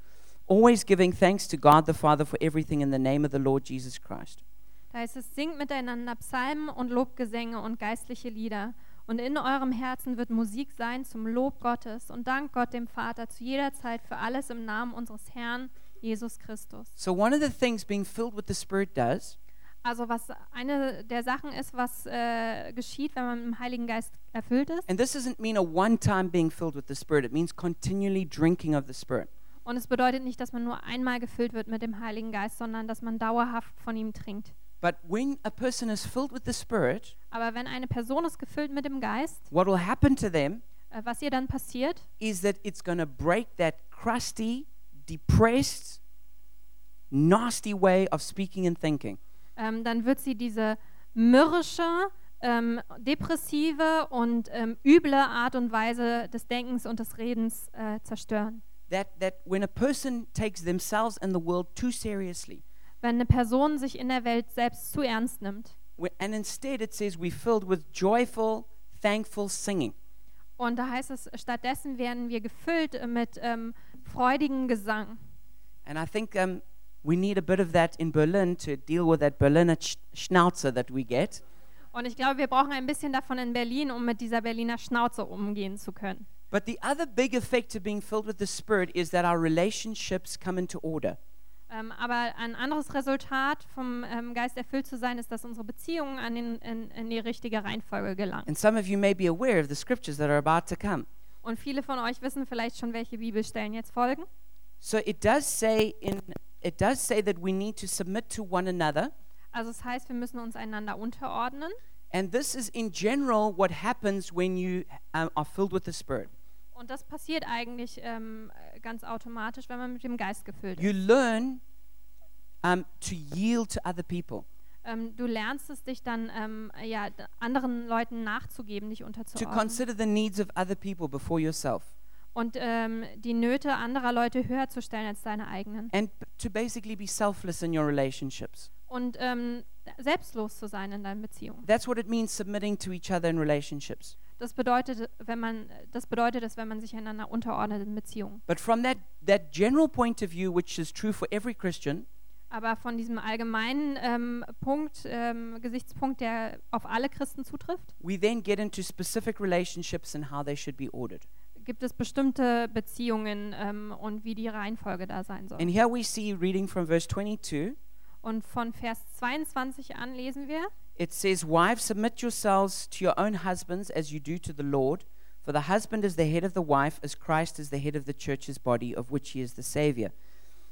B: always giving thanks to God the Father for everything in the name of the Lord Jesus Christ.
A: Da heißt es, singt miteinander Psalmen und Lobgesänge und geistliche Lieder. Und in eurem Herzen wird Musik sein zum Lob Gottes und Dank Gott dem Vater zu jeder Zeit für alles im Namen unseres Herrn Jesus Christus.
B: So, one of the things being filled with the Spirit does
A: Also was eine der Sachen ist, was äh, geschieht, wenn man mit dem Heiligen Geist erfüllt ist.
B: And this doesn't mean a one time being filled with the Spirit, it means continually drinking of the Spirit.
A: Und es bedeutet nicht, dass man nur einmal gefüllt wird mit dem Heiligen Geist, sondern dass man dauerhaft von ihm trinkt.
B: But when a person is filled with the Spirit,
A: Aber wenn eine Person ist gefüllt mit dem Geist,
B: what will happen to them
A: äh, was ihr dann passiert,
B: is that it's going to break that crusty, depressed, nasty way of speaking and thinking.
A: ähm, dann wird sie diese mürrische, ähm, depressive und ähm, üble Art und Weise des Denkens und des Redens äh, zerstören.
B: That, that when a person takes themselves and the world too seriously,
A: Wenn eine Person sich in der Welt selbst zu ernst nimmt
B: and instead it says we're filled with joyful, thankful singing.
A: und da heißt es, stattdessen werden wir gefüllt mit ähm, freudigem Gesang.
B: And I think um, we need a bit of that in Berlin to deal with that Berliner sch- Schnauzer that we get.
A: Und ich glaube, wir brauchen ein bisschen davon in Berlin, um mit dieser Berliner Schnauze umgehen zu können.
B: But the other big effect of being filled with the Spirit is that our relationships come into order.
A: Ähm, aber ein anderes Resultat vom ähm, Geist erfüllt zu sein, ist, dass unsere Beziehungen an den, in, in die richtige Reihenfolge gelangen.
B: And some of you may be aware of the scriptures that are about to come.
A: Und viele von euch wissen vielleicht schon, welche Bibelstellen jetzt folgen.
B: So it does say in it does say that we need to submit to one another,
A: Also es heißt, wir müssen uns einander unterordnen.
B: and this is in general what happens when you um, are filled with the Spirit.
A: Und das passiert eigentlich ähm, äh, ganz automatisch, wenn man mit dem Geist gefüllt
B: You
A: ist.
B: learn um, to yield to other people,
A: Ähm, du lernst es, dich dann ähm, ja, anderen Leuten nachzugeben, dich
B: to
A: unterzuordnen.
B: consider the needs of other people before yourself,
A: Und ähm, die Nöte anderer Leute höher zu stellen als deine eigenen.
B: and to basically be selfless in your relationships.
A: Und ähm, selbstlos zu sein in deinen Beziehungen.
B: That's what it means submitting to each other in relationships.
A: Das bedeutet, wenn man, das bedeutet es, wenn man sich einander unterordnet in Beziehungen.
B: But from that, that general point of view, which is true for every Christian,
A: Aber von diesem allgemeinen ähm, Punkt, ähm, Gesichtspunkt, der auf alle Christen zutrifft,
B: we then get into specific relationships and how they should be ordered.
A: gibt es bestimmte Beziehungen ähm, und wie die Reihenfolge da sein soll.
B: And here we see, reading from verse 22,
A: Und von Vers 22 an lesen wir,
B: it says, Wives, submit yourselves to your own husbands as you do to the Lord. For the husband is the head of the wife, as Christ is the head of the church's body, of which he is the Savior.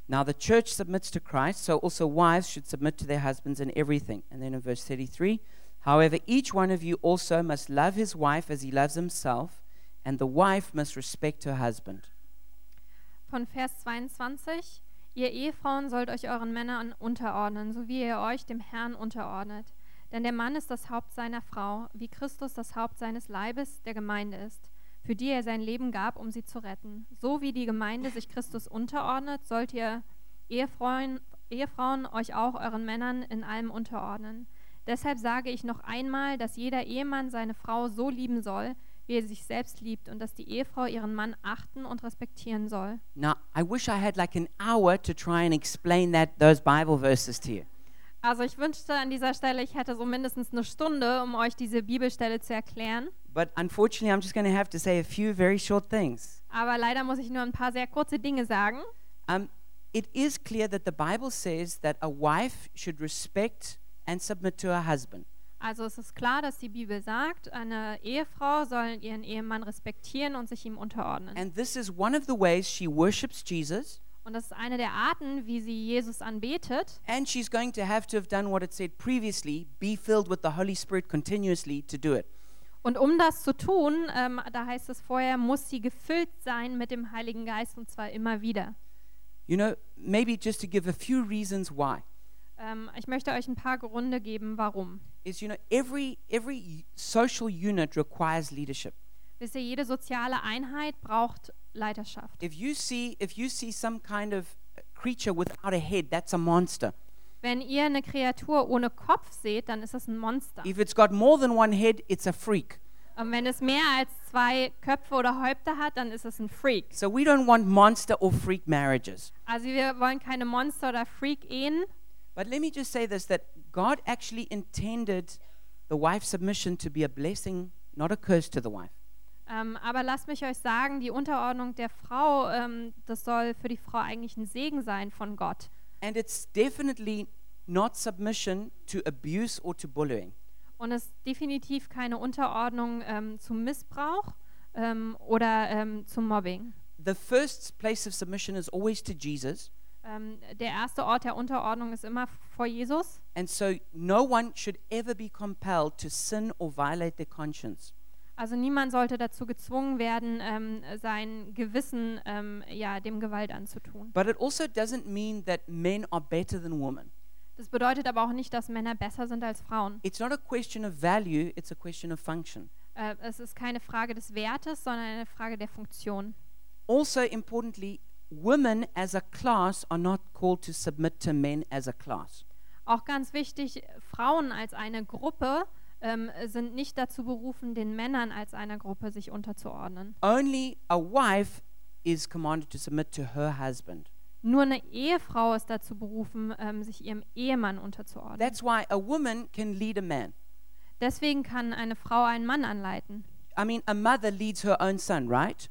B: Now the church submits to Christ, so also wives should submit to their husbands in everything. And then in verse 33, however, each one of you also must love his wife as he loves himself, and the wife must respect her husband.
A: von Vers 22, Ihr Ehefrauen sollt euch euren Männern unterordnen, so wie ihr euch dem Herrn unterordnet. Denn der Mann ist das Haupt seiner Frau, wie Christus das Haupt seines Leibes, der Gemeinde ist, für die er sein Leben gab, um sie zu retten. So wie die Gemeinde sich Christus unterordnet, sollt ihr Ehefrauen, Ehefrauen euch auch euren Männern in allem unterordnen. Deshalb sage ich noch einmal, dass jeder Ehemann seine Frau so lieben soll, wie er sich selbst liebt, und dass die Ehefrau ihren Mann achten und respektieren soll.
B: Now, I wish I had like an hour to try and explain that those Bible verses to you.
A: Also ich wünschte an dieser Stelle, ich hätte so mindestens eine Stunde, um euch diese Bibelstelle zu erklären.
B: But unfortunately, I'm just going to have to say a few very short things.
A: Aber leider muss ich nur ein paar sehr kurze Dinge sagen.
B: Um, it is clear that the Bible says that a wife should respect and submit to her husband.
A: Also es ist klar, dass die Bibel sagt, eine Ehefrau soll ihren Ehemann respektieren und sich ihm unterordnen.
B: And this is one of the ways she worships Jesus.
A: Und das ist eine der Arten, wie sie Jesus anbetet.
B: And she's going to have to have done what it said previously be filled with the Holy Spirit continuously to do it.
A: Und um das zu tun, ähm, da heißt es vorher, muss sie gefüllt sein mit dem Heiligen Geist und zwar immer wieder.
B: You know, maybe just to give a few reasons why.
A: Ähm, ich möchte euch ein paar Gründe geben, warum.
B: Is, you know, every, every social unit requires leadership.
A: Wisst ihr, jede soziale Einheit braucht Leiterschaft.
B: If you see, if you see some kind of creature without a head, that's a monster.
A: Wenn ihr eine Kreatur ohne Kopf seht, dann ist das ein Monster.
B: If it's got more than one head, it's a freak.
A: Und wenn es mehr als zwei Köpfe oder Häupter hat, dann ist es ein Freak.
B: So we don't want monster or freak marriages.
A: Also wir wollen keine Monster- oder Freak-Ehen.
B: But let me just say this that God actually intended the wife's submission to be a blessing, not a curse to the wife.
A: Ähm, aber lasst mich euch sagen, die Unterordnung der Frau, ähm, das soll für die Frau eigentlich ein Segen sein von Gott.
B: And it's definitely not submission to abuse or to bullying.
A: Und es ist definitiv keine Unterordnung ähm, zum Missbrauch ähm, oder ähm, zum Mobbing.
B: The first place of submission is always to Jesus.
A: Ähm, der erste Ort der Unterordnung ist immer vor Jesus.
B: And so no one should ever be compelled to sin or violate their conscience.
A: Also niemand sollte dazu gezwungen werden, ähm, sein Gewissen ähm, ja, dem Gewalt anzutun.
B: But it also doesn't mean that men are better than women.
A: Das bedeutet aber auch nicht, dass Männer besser sind als Frauen.
B: It's not a question of value, it's a question of function.
A: Äh, es ist keine Frage des Wertes, sondern eine Frage der Funktion.
B: Also, importantly, women as a class are not called to submit to men as a class.
A: Auch ganz wichtig, Frauen als eine Gruppe ähm, sind nicht dazu berufen, den Männern als einer Gruppe sich unterzuordnen.
B: Only a wife is commanded to submit to her husband.
A: Nur eine Ehefrau ist dazu berufen, ähm, sich ihrem Ehemann unterzuordnen.
B: That's why a woman can lead a man.
A: Deswegen kann eine Frau einen Mann anleiten.
B: I mean, a mother leads her own son, right?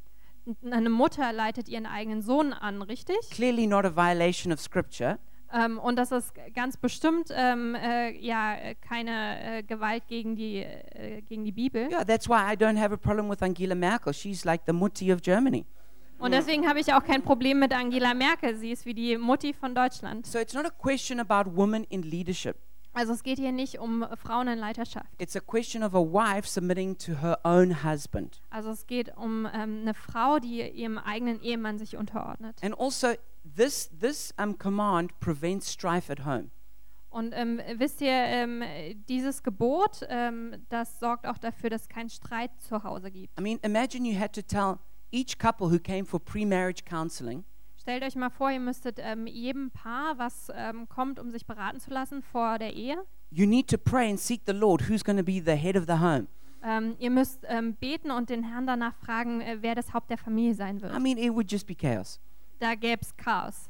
A: Eine Mutter leitet ihren eigenen Sohn an, richtig?
B: Clearly not a violation of scripture.
A: Ähm, und das ist ganz bestimmt ähm, äh, ja keine äh, Gewalt gegen die, äh, gegen die Bibel.
B: Yeah, that's why I don't have a problem with Angela Merkel. She's like the Mutti of Germany.
A: Und deswegen habe ich auch kein Problem mit Angela Merkel. Sie ist wie die Mutti von Deutschland.
B: So it's not a question about women in leadership.
A: Also es geht hier nicht um Frauen in Leiterschaft.
B: It's a question of a wife submitting to her own husband.
A: Also es geht um ähm, eine Frau, die ihrem eigenen Ehemann sich unterordnet.
B: And also, this, this um, command prevents strife at home.
A: Und ähm, wisst ihr, ähm, dieses Gebot, ähm, das sorgt auch dafür, dass es keinen Streit zu Hause gibt.
B: I mean, imagine you had to tell each couple who came for pre marriage counseling
A: Stellt euch mal vor, ihr müsstet ähm, jedem Paar, was ähm, kommt, um sich beraten zu lassen vor der Ehe,
B: you need to pray and seek the Lord who's going to be the head of the home.
A: ähm, ihr müsst ähm, beten und den Herrn danach fragen, äh, wer das Haupt der Familie sein wird.
B: I mean, it would just be chaos.
A: Da gäbe es Chaos.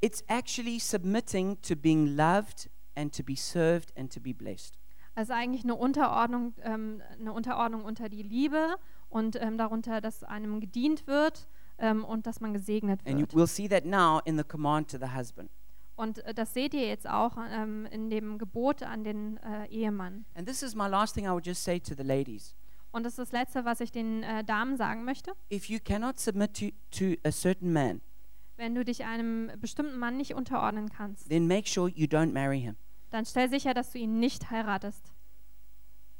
B: It's actually submitting to being loved and to be served and to be blessed.
A: Also eigentlich eine Unterordnung, ähm, eine Unterordnung unter die Liebe und ähm, darunter, dass einem gedient wird ähm, und dass man gesegnet
B: And you,
A: wird.
B: we'll see that now in the command to the husband.
A: Und äh, das seht ihr jetzt auch ähm, in dem Gebot an den äh, Ehemann.
B: And this is my last thing I would just say to the ladies.
A: Und das ist das Letzte, was ich den äh, Damen sagen möchte.
B: If you cannot submit to, to a certain man,
A: Wenn du dich einem bestimmten Mann nicht unterordnen kannst,
B: then make sure you don't marry him
A: dann stell sicher, dass du ihn nicht heiratest.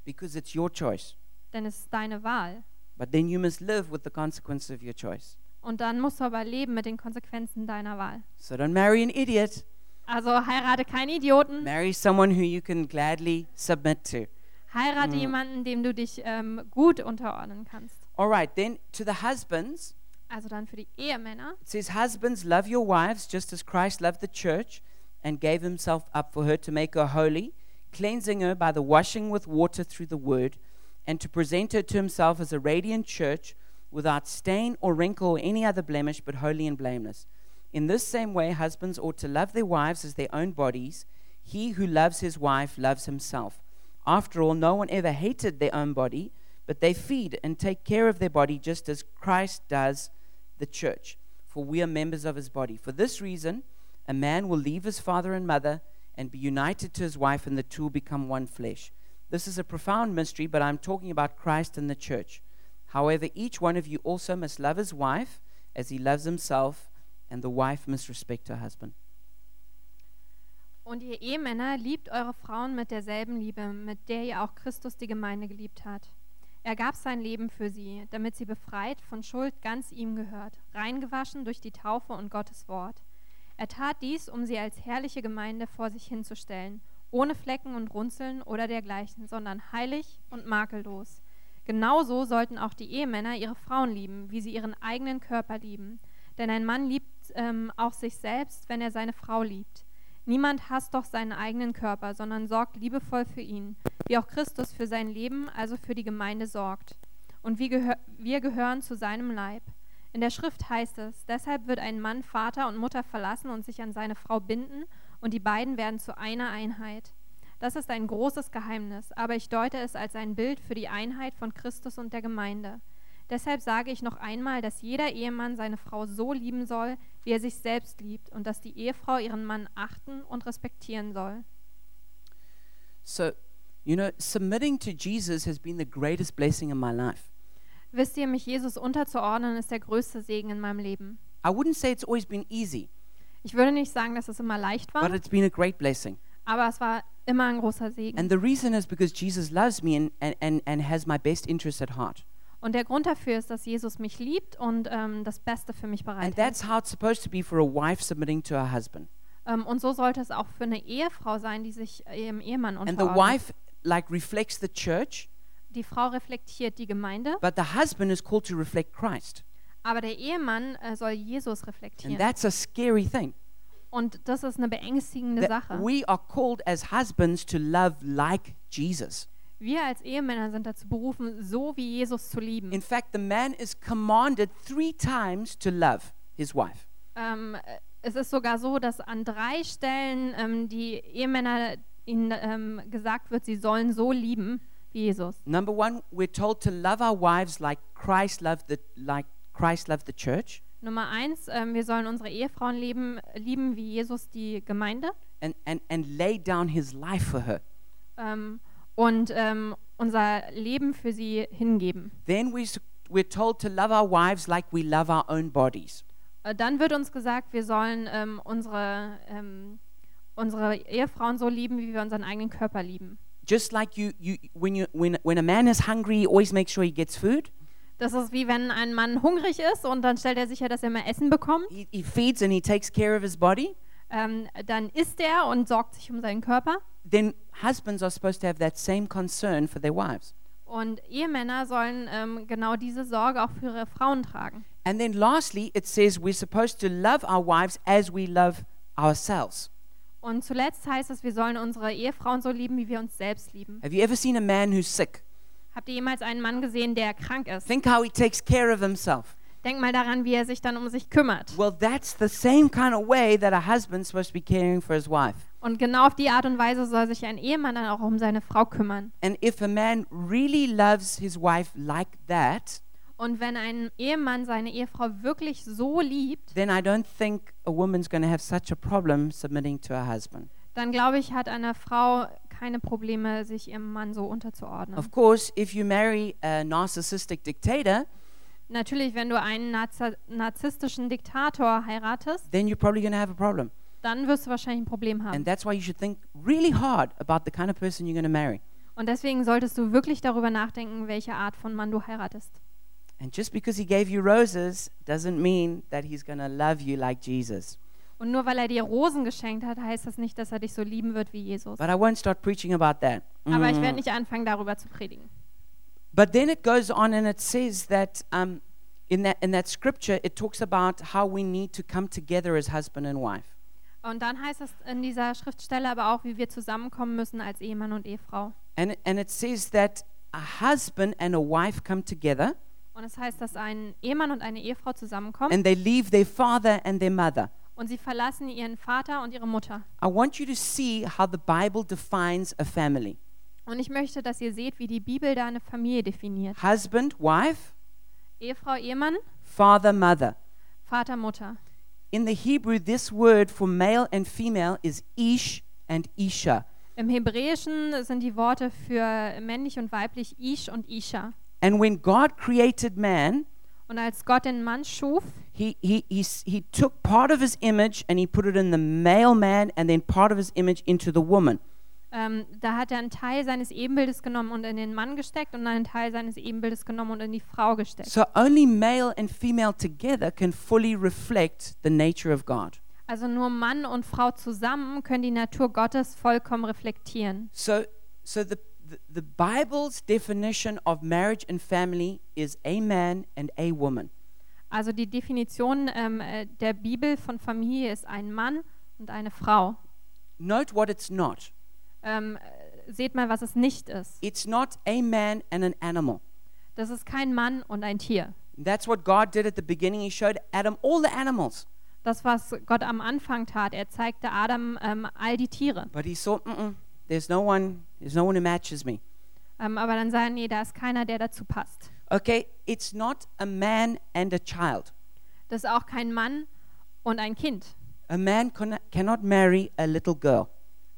B: because it's your choice.
A: Denn es ist deine Wahl.
B: But then you must live with the consequences of your choice.
A: Und dann musst du aber leben mit den Konsequenzen deiner Wahl.
B: So don't marry an idiot.
A: Also heirate keinen Idioten,
B: Marry someone who you can gladly submit to.
A: heirate
B: Mhm.
A: jemanden, dem du dich ähm, gut unterordnen kannst.
B: All right, then to the husbands,
A: Also dann für die Ehemänner.
B: it says, Husbands, love your wives just as Christ loved the church and gave himself up for her to make her holy, cleansing her by the washing with water through the word, and to present her to himself as a radiant church without stain or wrinkle or any other blemish, but holy and blameless. In this same way, husbands ought to love their wives as their own bodies. He who loves his wife loves himself. After all, no one ever hated their own body, but they feed and take care of their body just as Christ does the church. For we are members of his body. For this reason, a man will leave his father and mother and be united to his wife, and the two become one flesh. This is a profound mystery, but I'm talking about Christ and the church. However, each one of you also must love his wife as he loves himself, and the wife must respect her husband.
A: Und ihr Ehemänner liebt eure Frauen mit derselben Liebe, mit der ihr auch Christus die Gemeinde geliebt hat. Er gab sein Leben für sie, damit sie befreit von Schuld ganz ihm gehört, reingewaschen durch die Taufe und Gottes Wort. Er tat dies, um sie als herrliche Gemeinde vor sich hinzustellen, ohne Flecken und Runzeln oder dergleichen, sondern heilig und makellos. Genauso sollten auch die Ehemänner ihre Frauen lieben, wie sie ihren eigenen Körper lieben. Denn ein Mann liebt ähm, auch sich selbst, wenn er seine Frau liebt. Niemand hasst doch seinen eigenen Körper, sondern sorgt liebevoll für ihn, wie auch Christus für sein Leben, also für die Gemeinde sorgt. Und wir gehören zu seinem Leib. In der Schrift heißt es, deshalb wird ein Mann Vater und Mutter verlassen und sich an seine Frau binden, und die beiden werden zu einer Einheit. Das ist ein großes Geheimnis, aber ich deute es als ein Bild für die Einheit von Christus und der Gemeinde. Deshalb sage ich noch einmal, dass jeder Ehemann seine Frau so lieben soll, wie er sich selbst liebt, und dass die Ehefrau ihren Mann achten und respektieren soll.
B: So, you know, submitting to Jesus has been the greatest blessing in my life.
A: Wisst ihr, mich Jesus unterzuordnen, ist der größte Segen in meinem Leben.
B: I wouldn't say it's always been easy,
A: Ich würde nicht sagen, dass es immer leicht war,
B: but it's been a great blessing.
A: aber es war immer ein großer Segen.
B: And the reason is because Jesus loves me and, and, and, and has my best interest at heart.
A: Und der Grund dafür ist, dass Jesus mich liebt und ähm, das Beste für mich
B: And
A: bereithält.
B: that's how it's supposed to be for a wife submitting to her husband.
A: Ähm, und so sollte es auch für eine Ehefrau sein, die sich ihrem Ehemann
B: And the
A: unterordnet.
B: wife like reflects the church,
A: Die Frau reflektiert die Gemeinde,
B: but the husband is called to reflect Christ.
A: aber der Ehemann äh, soll Jesus
B: And
A: reflektieren.
B: that's a scary thing.
A: Und das ist eine beängstigende
B: That
A: Sache.
B: we are called as husbands to love like Jesus.
A: Wir als Ehemänner sind dazu berufen, so wie Jesus zu lieben.
B: In fact, the man is commanded three times to love his wife.
A: Ähm, äh, es ist sogar so, dass an drei Stellen ähm, die Ehemänner ihnen ähm, gesagt wird, sie sollen so lieben wie Jesus.
B: Number one, we're told to love our wives like Christ loved the like Christ loved the church,
A: Nummer eins, ähm, wir sollen unsere Ehefrauen leben, lieben wie Jesus die Gemeinde
B: and, and, and lay down his life for her.
A: Und ähm, unser Leben für sie hingeben.
B: Then we, we're told to love our wives like we love our own bodies.
A: Äh, Dann wird uns gesagt, wir sollen ähm, unsere, ähm, unsere Ehefrauen so lieben, wie wir unseren eigenen Körper lieben.
B: Just like you, you when, you when, when a man is hungry, he always makes sure he gets food.
A: Das ist wie wenn ein Mann hungrig ist und dann stellt er sicher, dass er mehr Essen bekommt.
B: He, he feeds and he takes care of his body.
A: Ähm, dann isst er und sorgt sich um seinen Körper.
B: Then husbands are supposed to have that same concern for their wives.
A: Und Ehemänner sollen ähm, genau diese Sorge auch für ihre Frauen tragen.
B: And then lastly, it says we're supposed to love our wives as we love ourselves.
A: Und zuletzt heißt es, wir sollen unsere Ehefrauen so lieben, wie wir uns selbst lieben.
B: Have you ever seen a man who's sick?
A: Habt ihr jemals einen Mann gesehen, der krank ist?
B: Think how he takes care of himself.
A: Denk mal daran, wie er sich dann um sich kümmert.
B: Well, that's the same kind of way that a husband's supposed to be caring for his wife.
A: Und genau auf die Art und Weise soll sich ein Ehemann dann auch um seine Frau kümmern.
B: And if a man really loves his wife like that,
A: Und wenn ein Ehemann seine Ehefrau wirklich so liebt,
B: then I don't think a woman's going to have such a problem submitting to her husband.
A: dann glaube ich, hat eine Frau keine Probleme, sich ihrem Mann so unterzuordnen.
B: Of course, if you marry a narcissistic dictator,
A: Natürlich, wenn du einen narzisstischen Diktator heiratest,
B: then you're probably going to have a problem.
A: Dann wirst du wahrscheinlich ein Problem haben.
B: And that's why you should think really hard about the kind of person you're going to marry.
A: Und deswegen solltest du wirklich darüber nachdenken, welche Art von Mann du heiratest.
B: And just because he gave you roses doesn't mean that he's going to love you like Jesus.
A: Und nur weil er dir Rosen geschenkt hat, heißt das nicht, dass er dich so lieben wird wie Jesus.
B: But I won't start preaching about that.
A: Aber ich
B: Mm.
A: werde nicht anfangen, darüber zu predigen.
B: But then it goes on and it says that um, in, that, in that scripture, it talks about how we need to come together as husband and wife.
A: Und dann heißt es in dieser Schriftstelle aber auch, wie wir zusammenkommen müssen als Ehemann und Ehefrau.
B: And, it- and it says that a husband and a wife come together
A: Und es heißt, dass ein Ehemann und eine Ehefrau zusammenkommen
B: and they leave their father and their mother.
A: und sie verlassen ihren Vater und ihre Mutter.
B: I want you to see how the Bible defines a family
A: Und ich möchte, dass ihr seht, wie die Bibel da eine Familie definiert.
B: husband, wife,
A: Ehefrau, Ehemann,
B: father, mother.
A: Vater, Mutter.
B: In the Hebrew, this word for male and female is ish and isha.
A: Im Hebräischen sind die Worte für männlich und weiblich Ish und Isha.
B: And when God created man,
A: Und als Gott den Mann schuf,
B: he, he, he, he took part of his image and he put it in the male man and then part of his image into the woman.
A: Ähm, da hat er einen Teil seines Ebenbildes genommen und in den Mann gesteckt und einen Teil seines Ebenbildes genommen und in die Frau gesteckt.
B: So only male and female together can fully reflect the nature of God.
A: Also nur Mann und Frau zusammen können die Natur Gottes vollkommen reflektieren.
B: So, so the, the, the Bible's definition of marriage and family is a man and a woman.
A: Also die Definition ähm, äh, der Bibel von Familie ist ein Mann und eine Frau.
B: Note what it's not.
A: Ähm, äh, seht mal, was es nicht ist.
B: It's not a man and an animal.
A: Das ist kein Mann und ein Tier.
B: That's what God did at the beginning. He showed Adam all the animals.
A: Das, was Gott am Anfang tat, er zeigte Adam ähm, all die Tiere.
B: But he saw, Mm-mm, there's no one, there's no one who matches me.
A: Ähm, aber dann sah er, nee, da ist keiner, der dazu passt.
B: Okay, it's not a man and a child.
A: Das ist auch kein Mann und ein Kind.
B: A man cannot marry a little girl.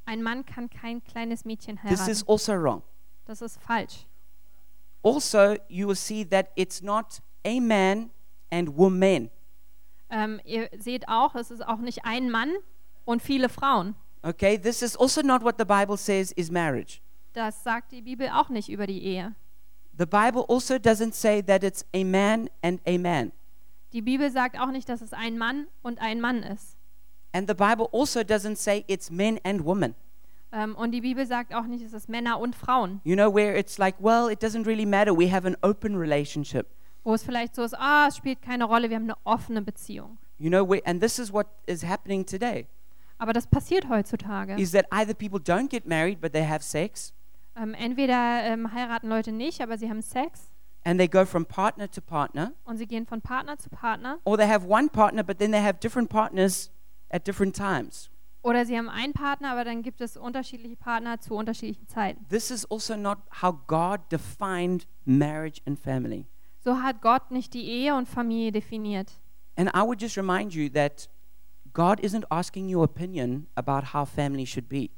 A: Ein Mann kann kein kleines Mädchen
B: This is
A: heiraten.
B: also wrong.
A: Das ist falsch.
B: Also, you will see that it's not a man and woman.
A: Ähm, ihr seht auch, es ist auch nicht ein Mann und viele Frauen.
B: Okay, this is also not what the Bible says is marriage.
A: Das sagt die Bibel auch nicht über die Ehe.
B: The Bible also doesn't say that it's a man and a man.
A: Die Bibel sagt auch nicht, dass es ein Mann und ein Mann ist.
B: And the Bible also doesn't say it's men and women.
A: Ähm, und die Bibel sagt auch nicht, es ist Männer und Frauen.
B: You know, where it's like, well, it doesn't really matter. We have an open relationship.
A: Wo es vielleicht so ist, ah, es spielt keine Rolle, wir haben eine offene Beziehung.
B: You know, where, and this is what is happening today
A: Aber das passiert heutzutage.
B: is that either people don't get married, but they have sex,
A: Ähm, entweder ähm, heiraten Leute nicht, aber sie haben Sex
B: and they go from partner to partner,
A: und sie gehen von Partner zu Partner.
B: or they have one partner, but then they have different partners at different times.
A: Oder sie haben einen Partner, aber dann gibt es unterschiedliche Partner zu unterschiedlichen Zeiten.
B: This is also not how God defined marriage and family.
A: So hat Gott nicht die Ehe und Familie definiert.
B: And I would just remind you that God isn't asking your opinion about how family should be.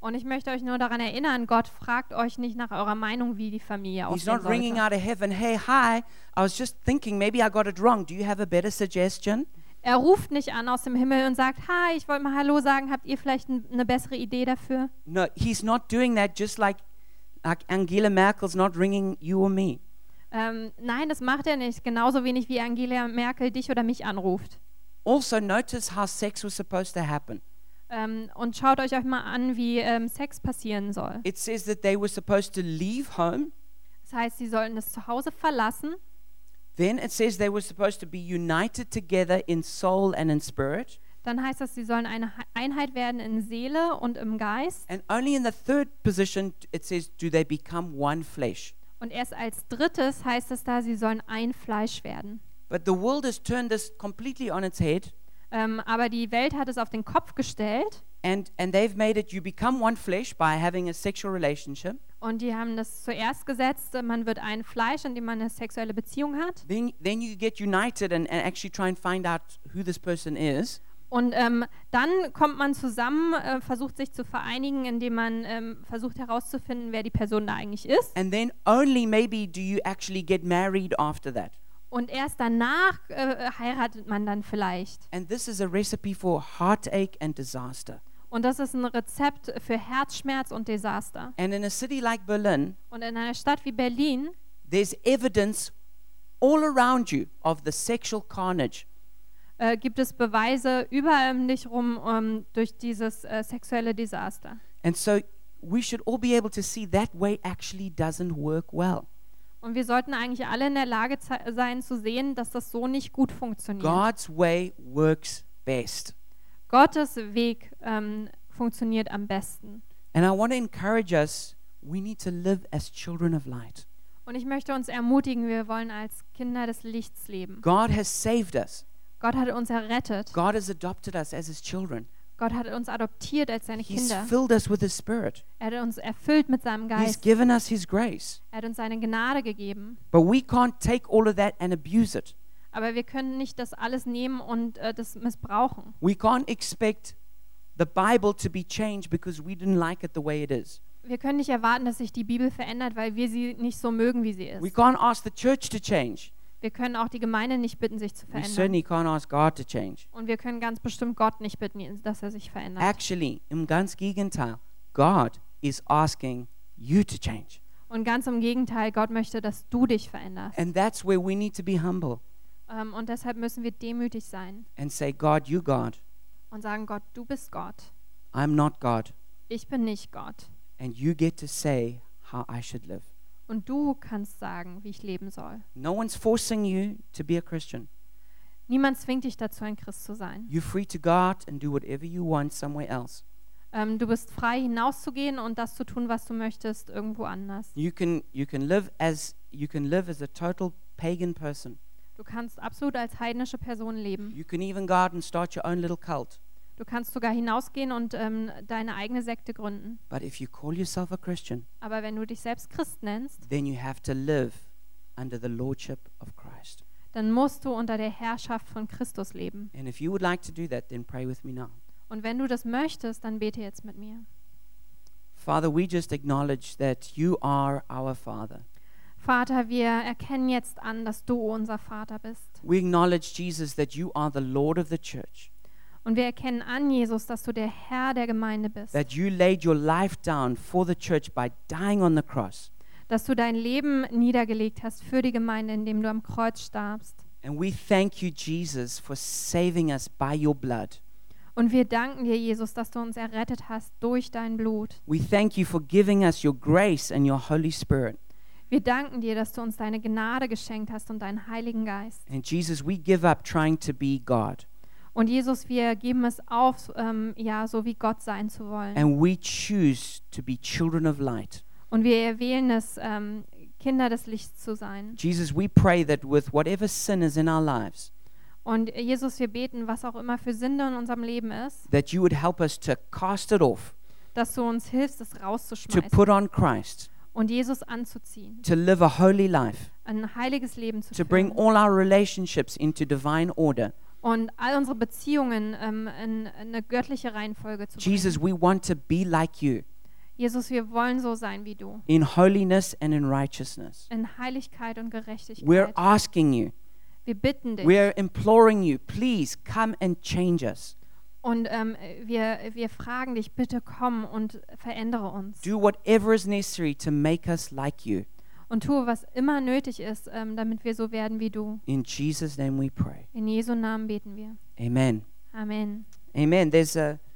A: Und ich möchte euch nur daran erinnern, Gott fragt euch nicht nach eurer Meinung, wie die Familie
B: He's
A: aussehen
B: not ringing
A: sollte.
B: out of heaven, hey, hi, I was just thinking, maybe I got it wrong. Do you have a better suggestion?
A: Er ruft nicht an aus dem Himmel und sagt, hi, ich wollte mal Hallo sagen, habt ihr vielleicht eine bessere Idee dafür?
B: No, he's not doing that just like, like Angela Merkel's not ringing you or me.
A: Ähm, nein, das macht er nicht. Genauso wenig wie Angela Merkel dich oder mich anruft.
B: Also, notice how sex was supposed to happen.
A: Ähm, und schaut euch auch mal an, wie ähm, Sex passieren soll.
B: It says that they were supposed to leave home.
A: Das heißt, sie sollten das Zuhause verlassen.
B: Then it says they were supposed to be united together in soul and in spirit.
A: Dann heißt das, sie sollen eine He- Einheit werden in Seele und im Geist.
B: And only in the third position it says, do they become one flesh.
A: Und erst als drittes heißt es da, sie sollen ein Fleisch werden.
B: But the world has turned this completely on its head,
A: Ähm, aber die Welt hat es auf den Kopf gestellt
B: and, and they've made it you become one flesh by having a sexual relationship.
A: und die haben das zuerst gesetzt, man wird ein Fleisch, in dem man eine sexuelle Beziehung hat.
B: Then, then you get united and, and actually try and find out who this person is.
A: Und ähm, dann kommt man zusammen, äh, versucht sich zu vereinigen, indem man ähm, versucht herauszufinden, wer die Person da eigentlich ist.
B: And then only maybe do you actually get married after that.
A: Und erst danach äh, heiratet man dann vielleicht.
B: And this is a recipe for heartache and disaster.
A: Und das ist ein Rezept für Herzschmerz und Desaster.
B: And in a city like Berlin,
A: Und in einer Stadt wie Berlin
B: there's evidence all around you of the sexual carnage.
A: äh, gibt es Beweise überall um dich rum ähm, durch dieses äh, sexuelle Desaster.
B: And so we should all be able to see that way actually doesn't work well.
A: Und wir sollten eigentlich alle in der Lage sein zu sehen, dass das so nicht gut funktioniert.
B: God's way works best.
A: Gottes Weg ähm, funktioniert am besten.
B: And I want to encourage us we need to live as children of light.
A: Und ich möchte uns ermutigen, wir wollen als Kinder des Lichts leben.
B: God has saved us,
A: Gott hat uns errettet.
B: God has adopted us as His children.
A: Gott hat uns adoptiert als seine
B: He's
A: Kinder.
B: filled us with His Spirit,
A: Er hat uns erfüllt mit seinem
B: He's
A: Geist.
B: given us His grace.
A: Er hat uns seine Gnade gegeben.
B: But we can't take all of that and abuse it.
A: Aber wir können nicht das alles nehmen und äh, das missbrauchen.
B: We can't expect the Bible to be changed because we didn't like it the way it is.
A: Wir können nicht erwarten, dass sich die Bibel verändert, weil wir sie nicht so mögen, wie sie
B: We
A: ist.
B: can't ask the church to change.
A: Wir können auch die Gemeinde nicht bitten, sich zu
B: We
A: verändern.
B: certainly can't ask God to change.
A: Und wir können ganz bestimmt Gott nicht bitten, dass er sich verändert.
B: Actually, im ganz Gegenteil, God is asking you to change.
A: Und ganz im Gegenteil, Gott möchte, dass du dich veränderst.
B: And that's where we need to be humble
A: Ähm, und deshalb müssen wir demütig sein
B: and say, God, you God.
A: und sagen, Gott, du bist Gott.
B: I'm not God.
A: Ich bin nicht Gott.
B: And you get to say how I should live.
A: Und du kannst sagen, wie ich leben soll.
B: No one's forcing you to be a Christian.
A: Niemand zwingt dich dazu, ein Christ zu sein.
B: You're free to go out and do whatever you want somewhere else.
A: Ähm, du bist frei, hinauszugehen und das zu tun, was du möchtest, irgendwo anders.
B: You can you can live as you can live as a total pagan person.
A: Du kannst absolut als heidnische Person leben.
B: You can even go out and start your own little cult.
A: Du kannst sogar hinausgehen und ähm, deine eigene Sekte gründen.
B: But if you call yourself a Christian,
A: Aber wenn du dich selbst Christ nennst,
B: then you have to live under the lordship of Christ.
A: dann musst du unter der Herrschaft von Christus leben.
B: And if you would like to do that, then pray with me now.
A: Und wenn du das möchtest, dann bete jetzt mit mir.
B: Father, we just acknowledge that you are our Father.
A: Vater, wir erkennen jetzt an, dass du unser Vater bist.
B: We acknowledge, Jesus, that you are the Lord of the church,
A: Und wir erkennen an, Jesus, dass du der Herr der Gemeinde bist.
B: that you laid your life down for the church by dying on the cross.
A: Dass du dein Leben niedergelegt hast für die Gemeinde, indem du am Kreuz starbst.
B: And we thank you, Jesus, for saving us by your blood.
A: Und wir danken dir, Jesus, dass du uns errettet hast durch dein Blut.
B: We thank you for giving us your grace and your Holy Spirit.
A: Wir danken dir, dass du uns deine Gnade geschenkt hast und deinen Heiligen Geist.
B: And Jesus, we give up trying to be God.
A: Und Jesus, wir geben es auf, ähm, ja, so wie Gott sein zu wollen.
B: And we choose to be children of light.
A: Und wir erwählen es, ähm, Kinder des Lichts zu sein.
B: Jesus, we pray that with whatever sin is in our lives,
A: Und Jesus, wir beten, was auch immer für Sünde in unserem Leben ist,
B: that you would help us to cast it off,
A: dass du uns hilfst, es
B: to
A: rauszuschmeißen
B: put on Christ,
A: und Jesus anzuziehen,
B: to live a holy life,
A: ein heiliges Leben zu
B: to bring
A: führen
B: all our relationships into divine order.
A: und all unsere Beziehungen ähm, in, in eine göttliche Reihenfolge zu bringen.
B: Jesus, we want to be like you
A: Jesus, wir wollen so sein wie du,
B: in holiness and in righteousness.
A: in Heiligkeit und
B: We're
A: Gerechtigkeit.
B: asking you,
A: Wir bitten dich
B: we're imploring you, please come and change us.
A: Und ähm, wir, wir fragen dich, bitte komm und verändere uns
B: Do whatever is necessary to make us like you.
A: und tue, was immer nötig ist, ähm, damit wir so werden wie du.
B: In Jesus' name we pray.
A: In Jesu Namen beten wir.
B: Amen.
A: Amen.
B: Amen. There's a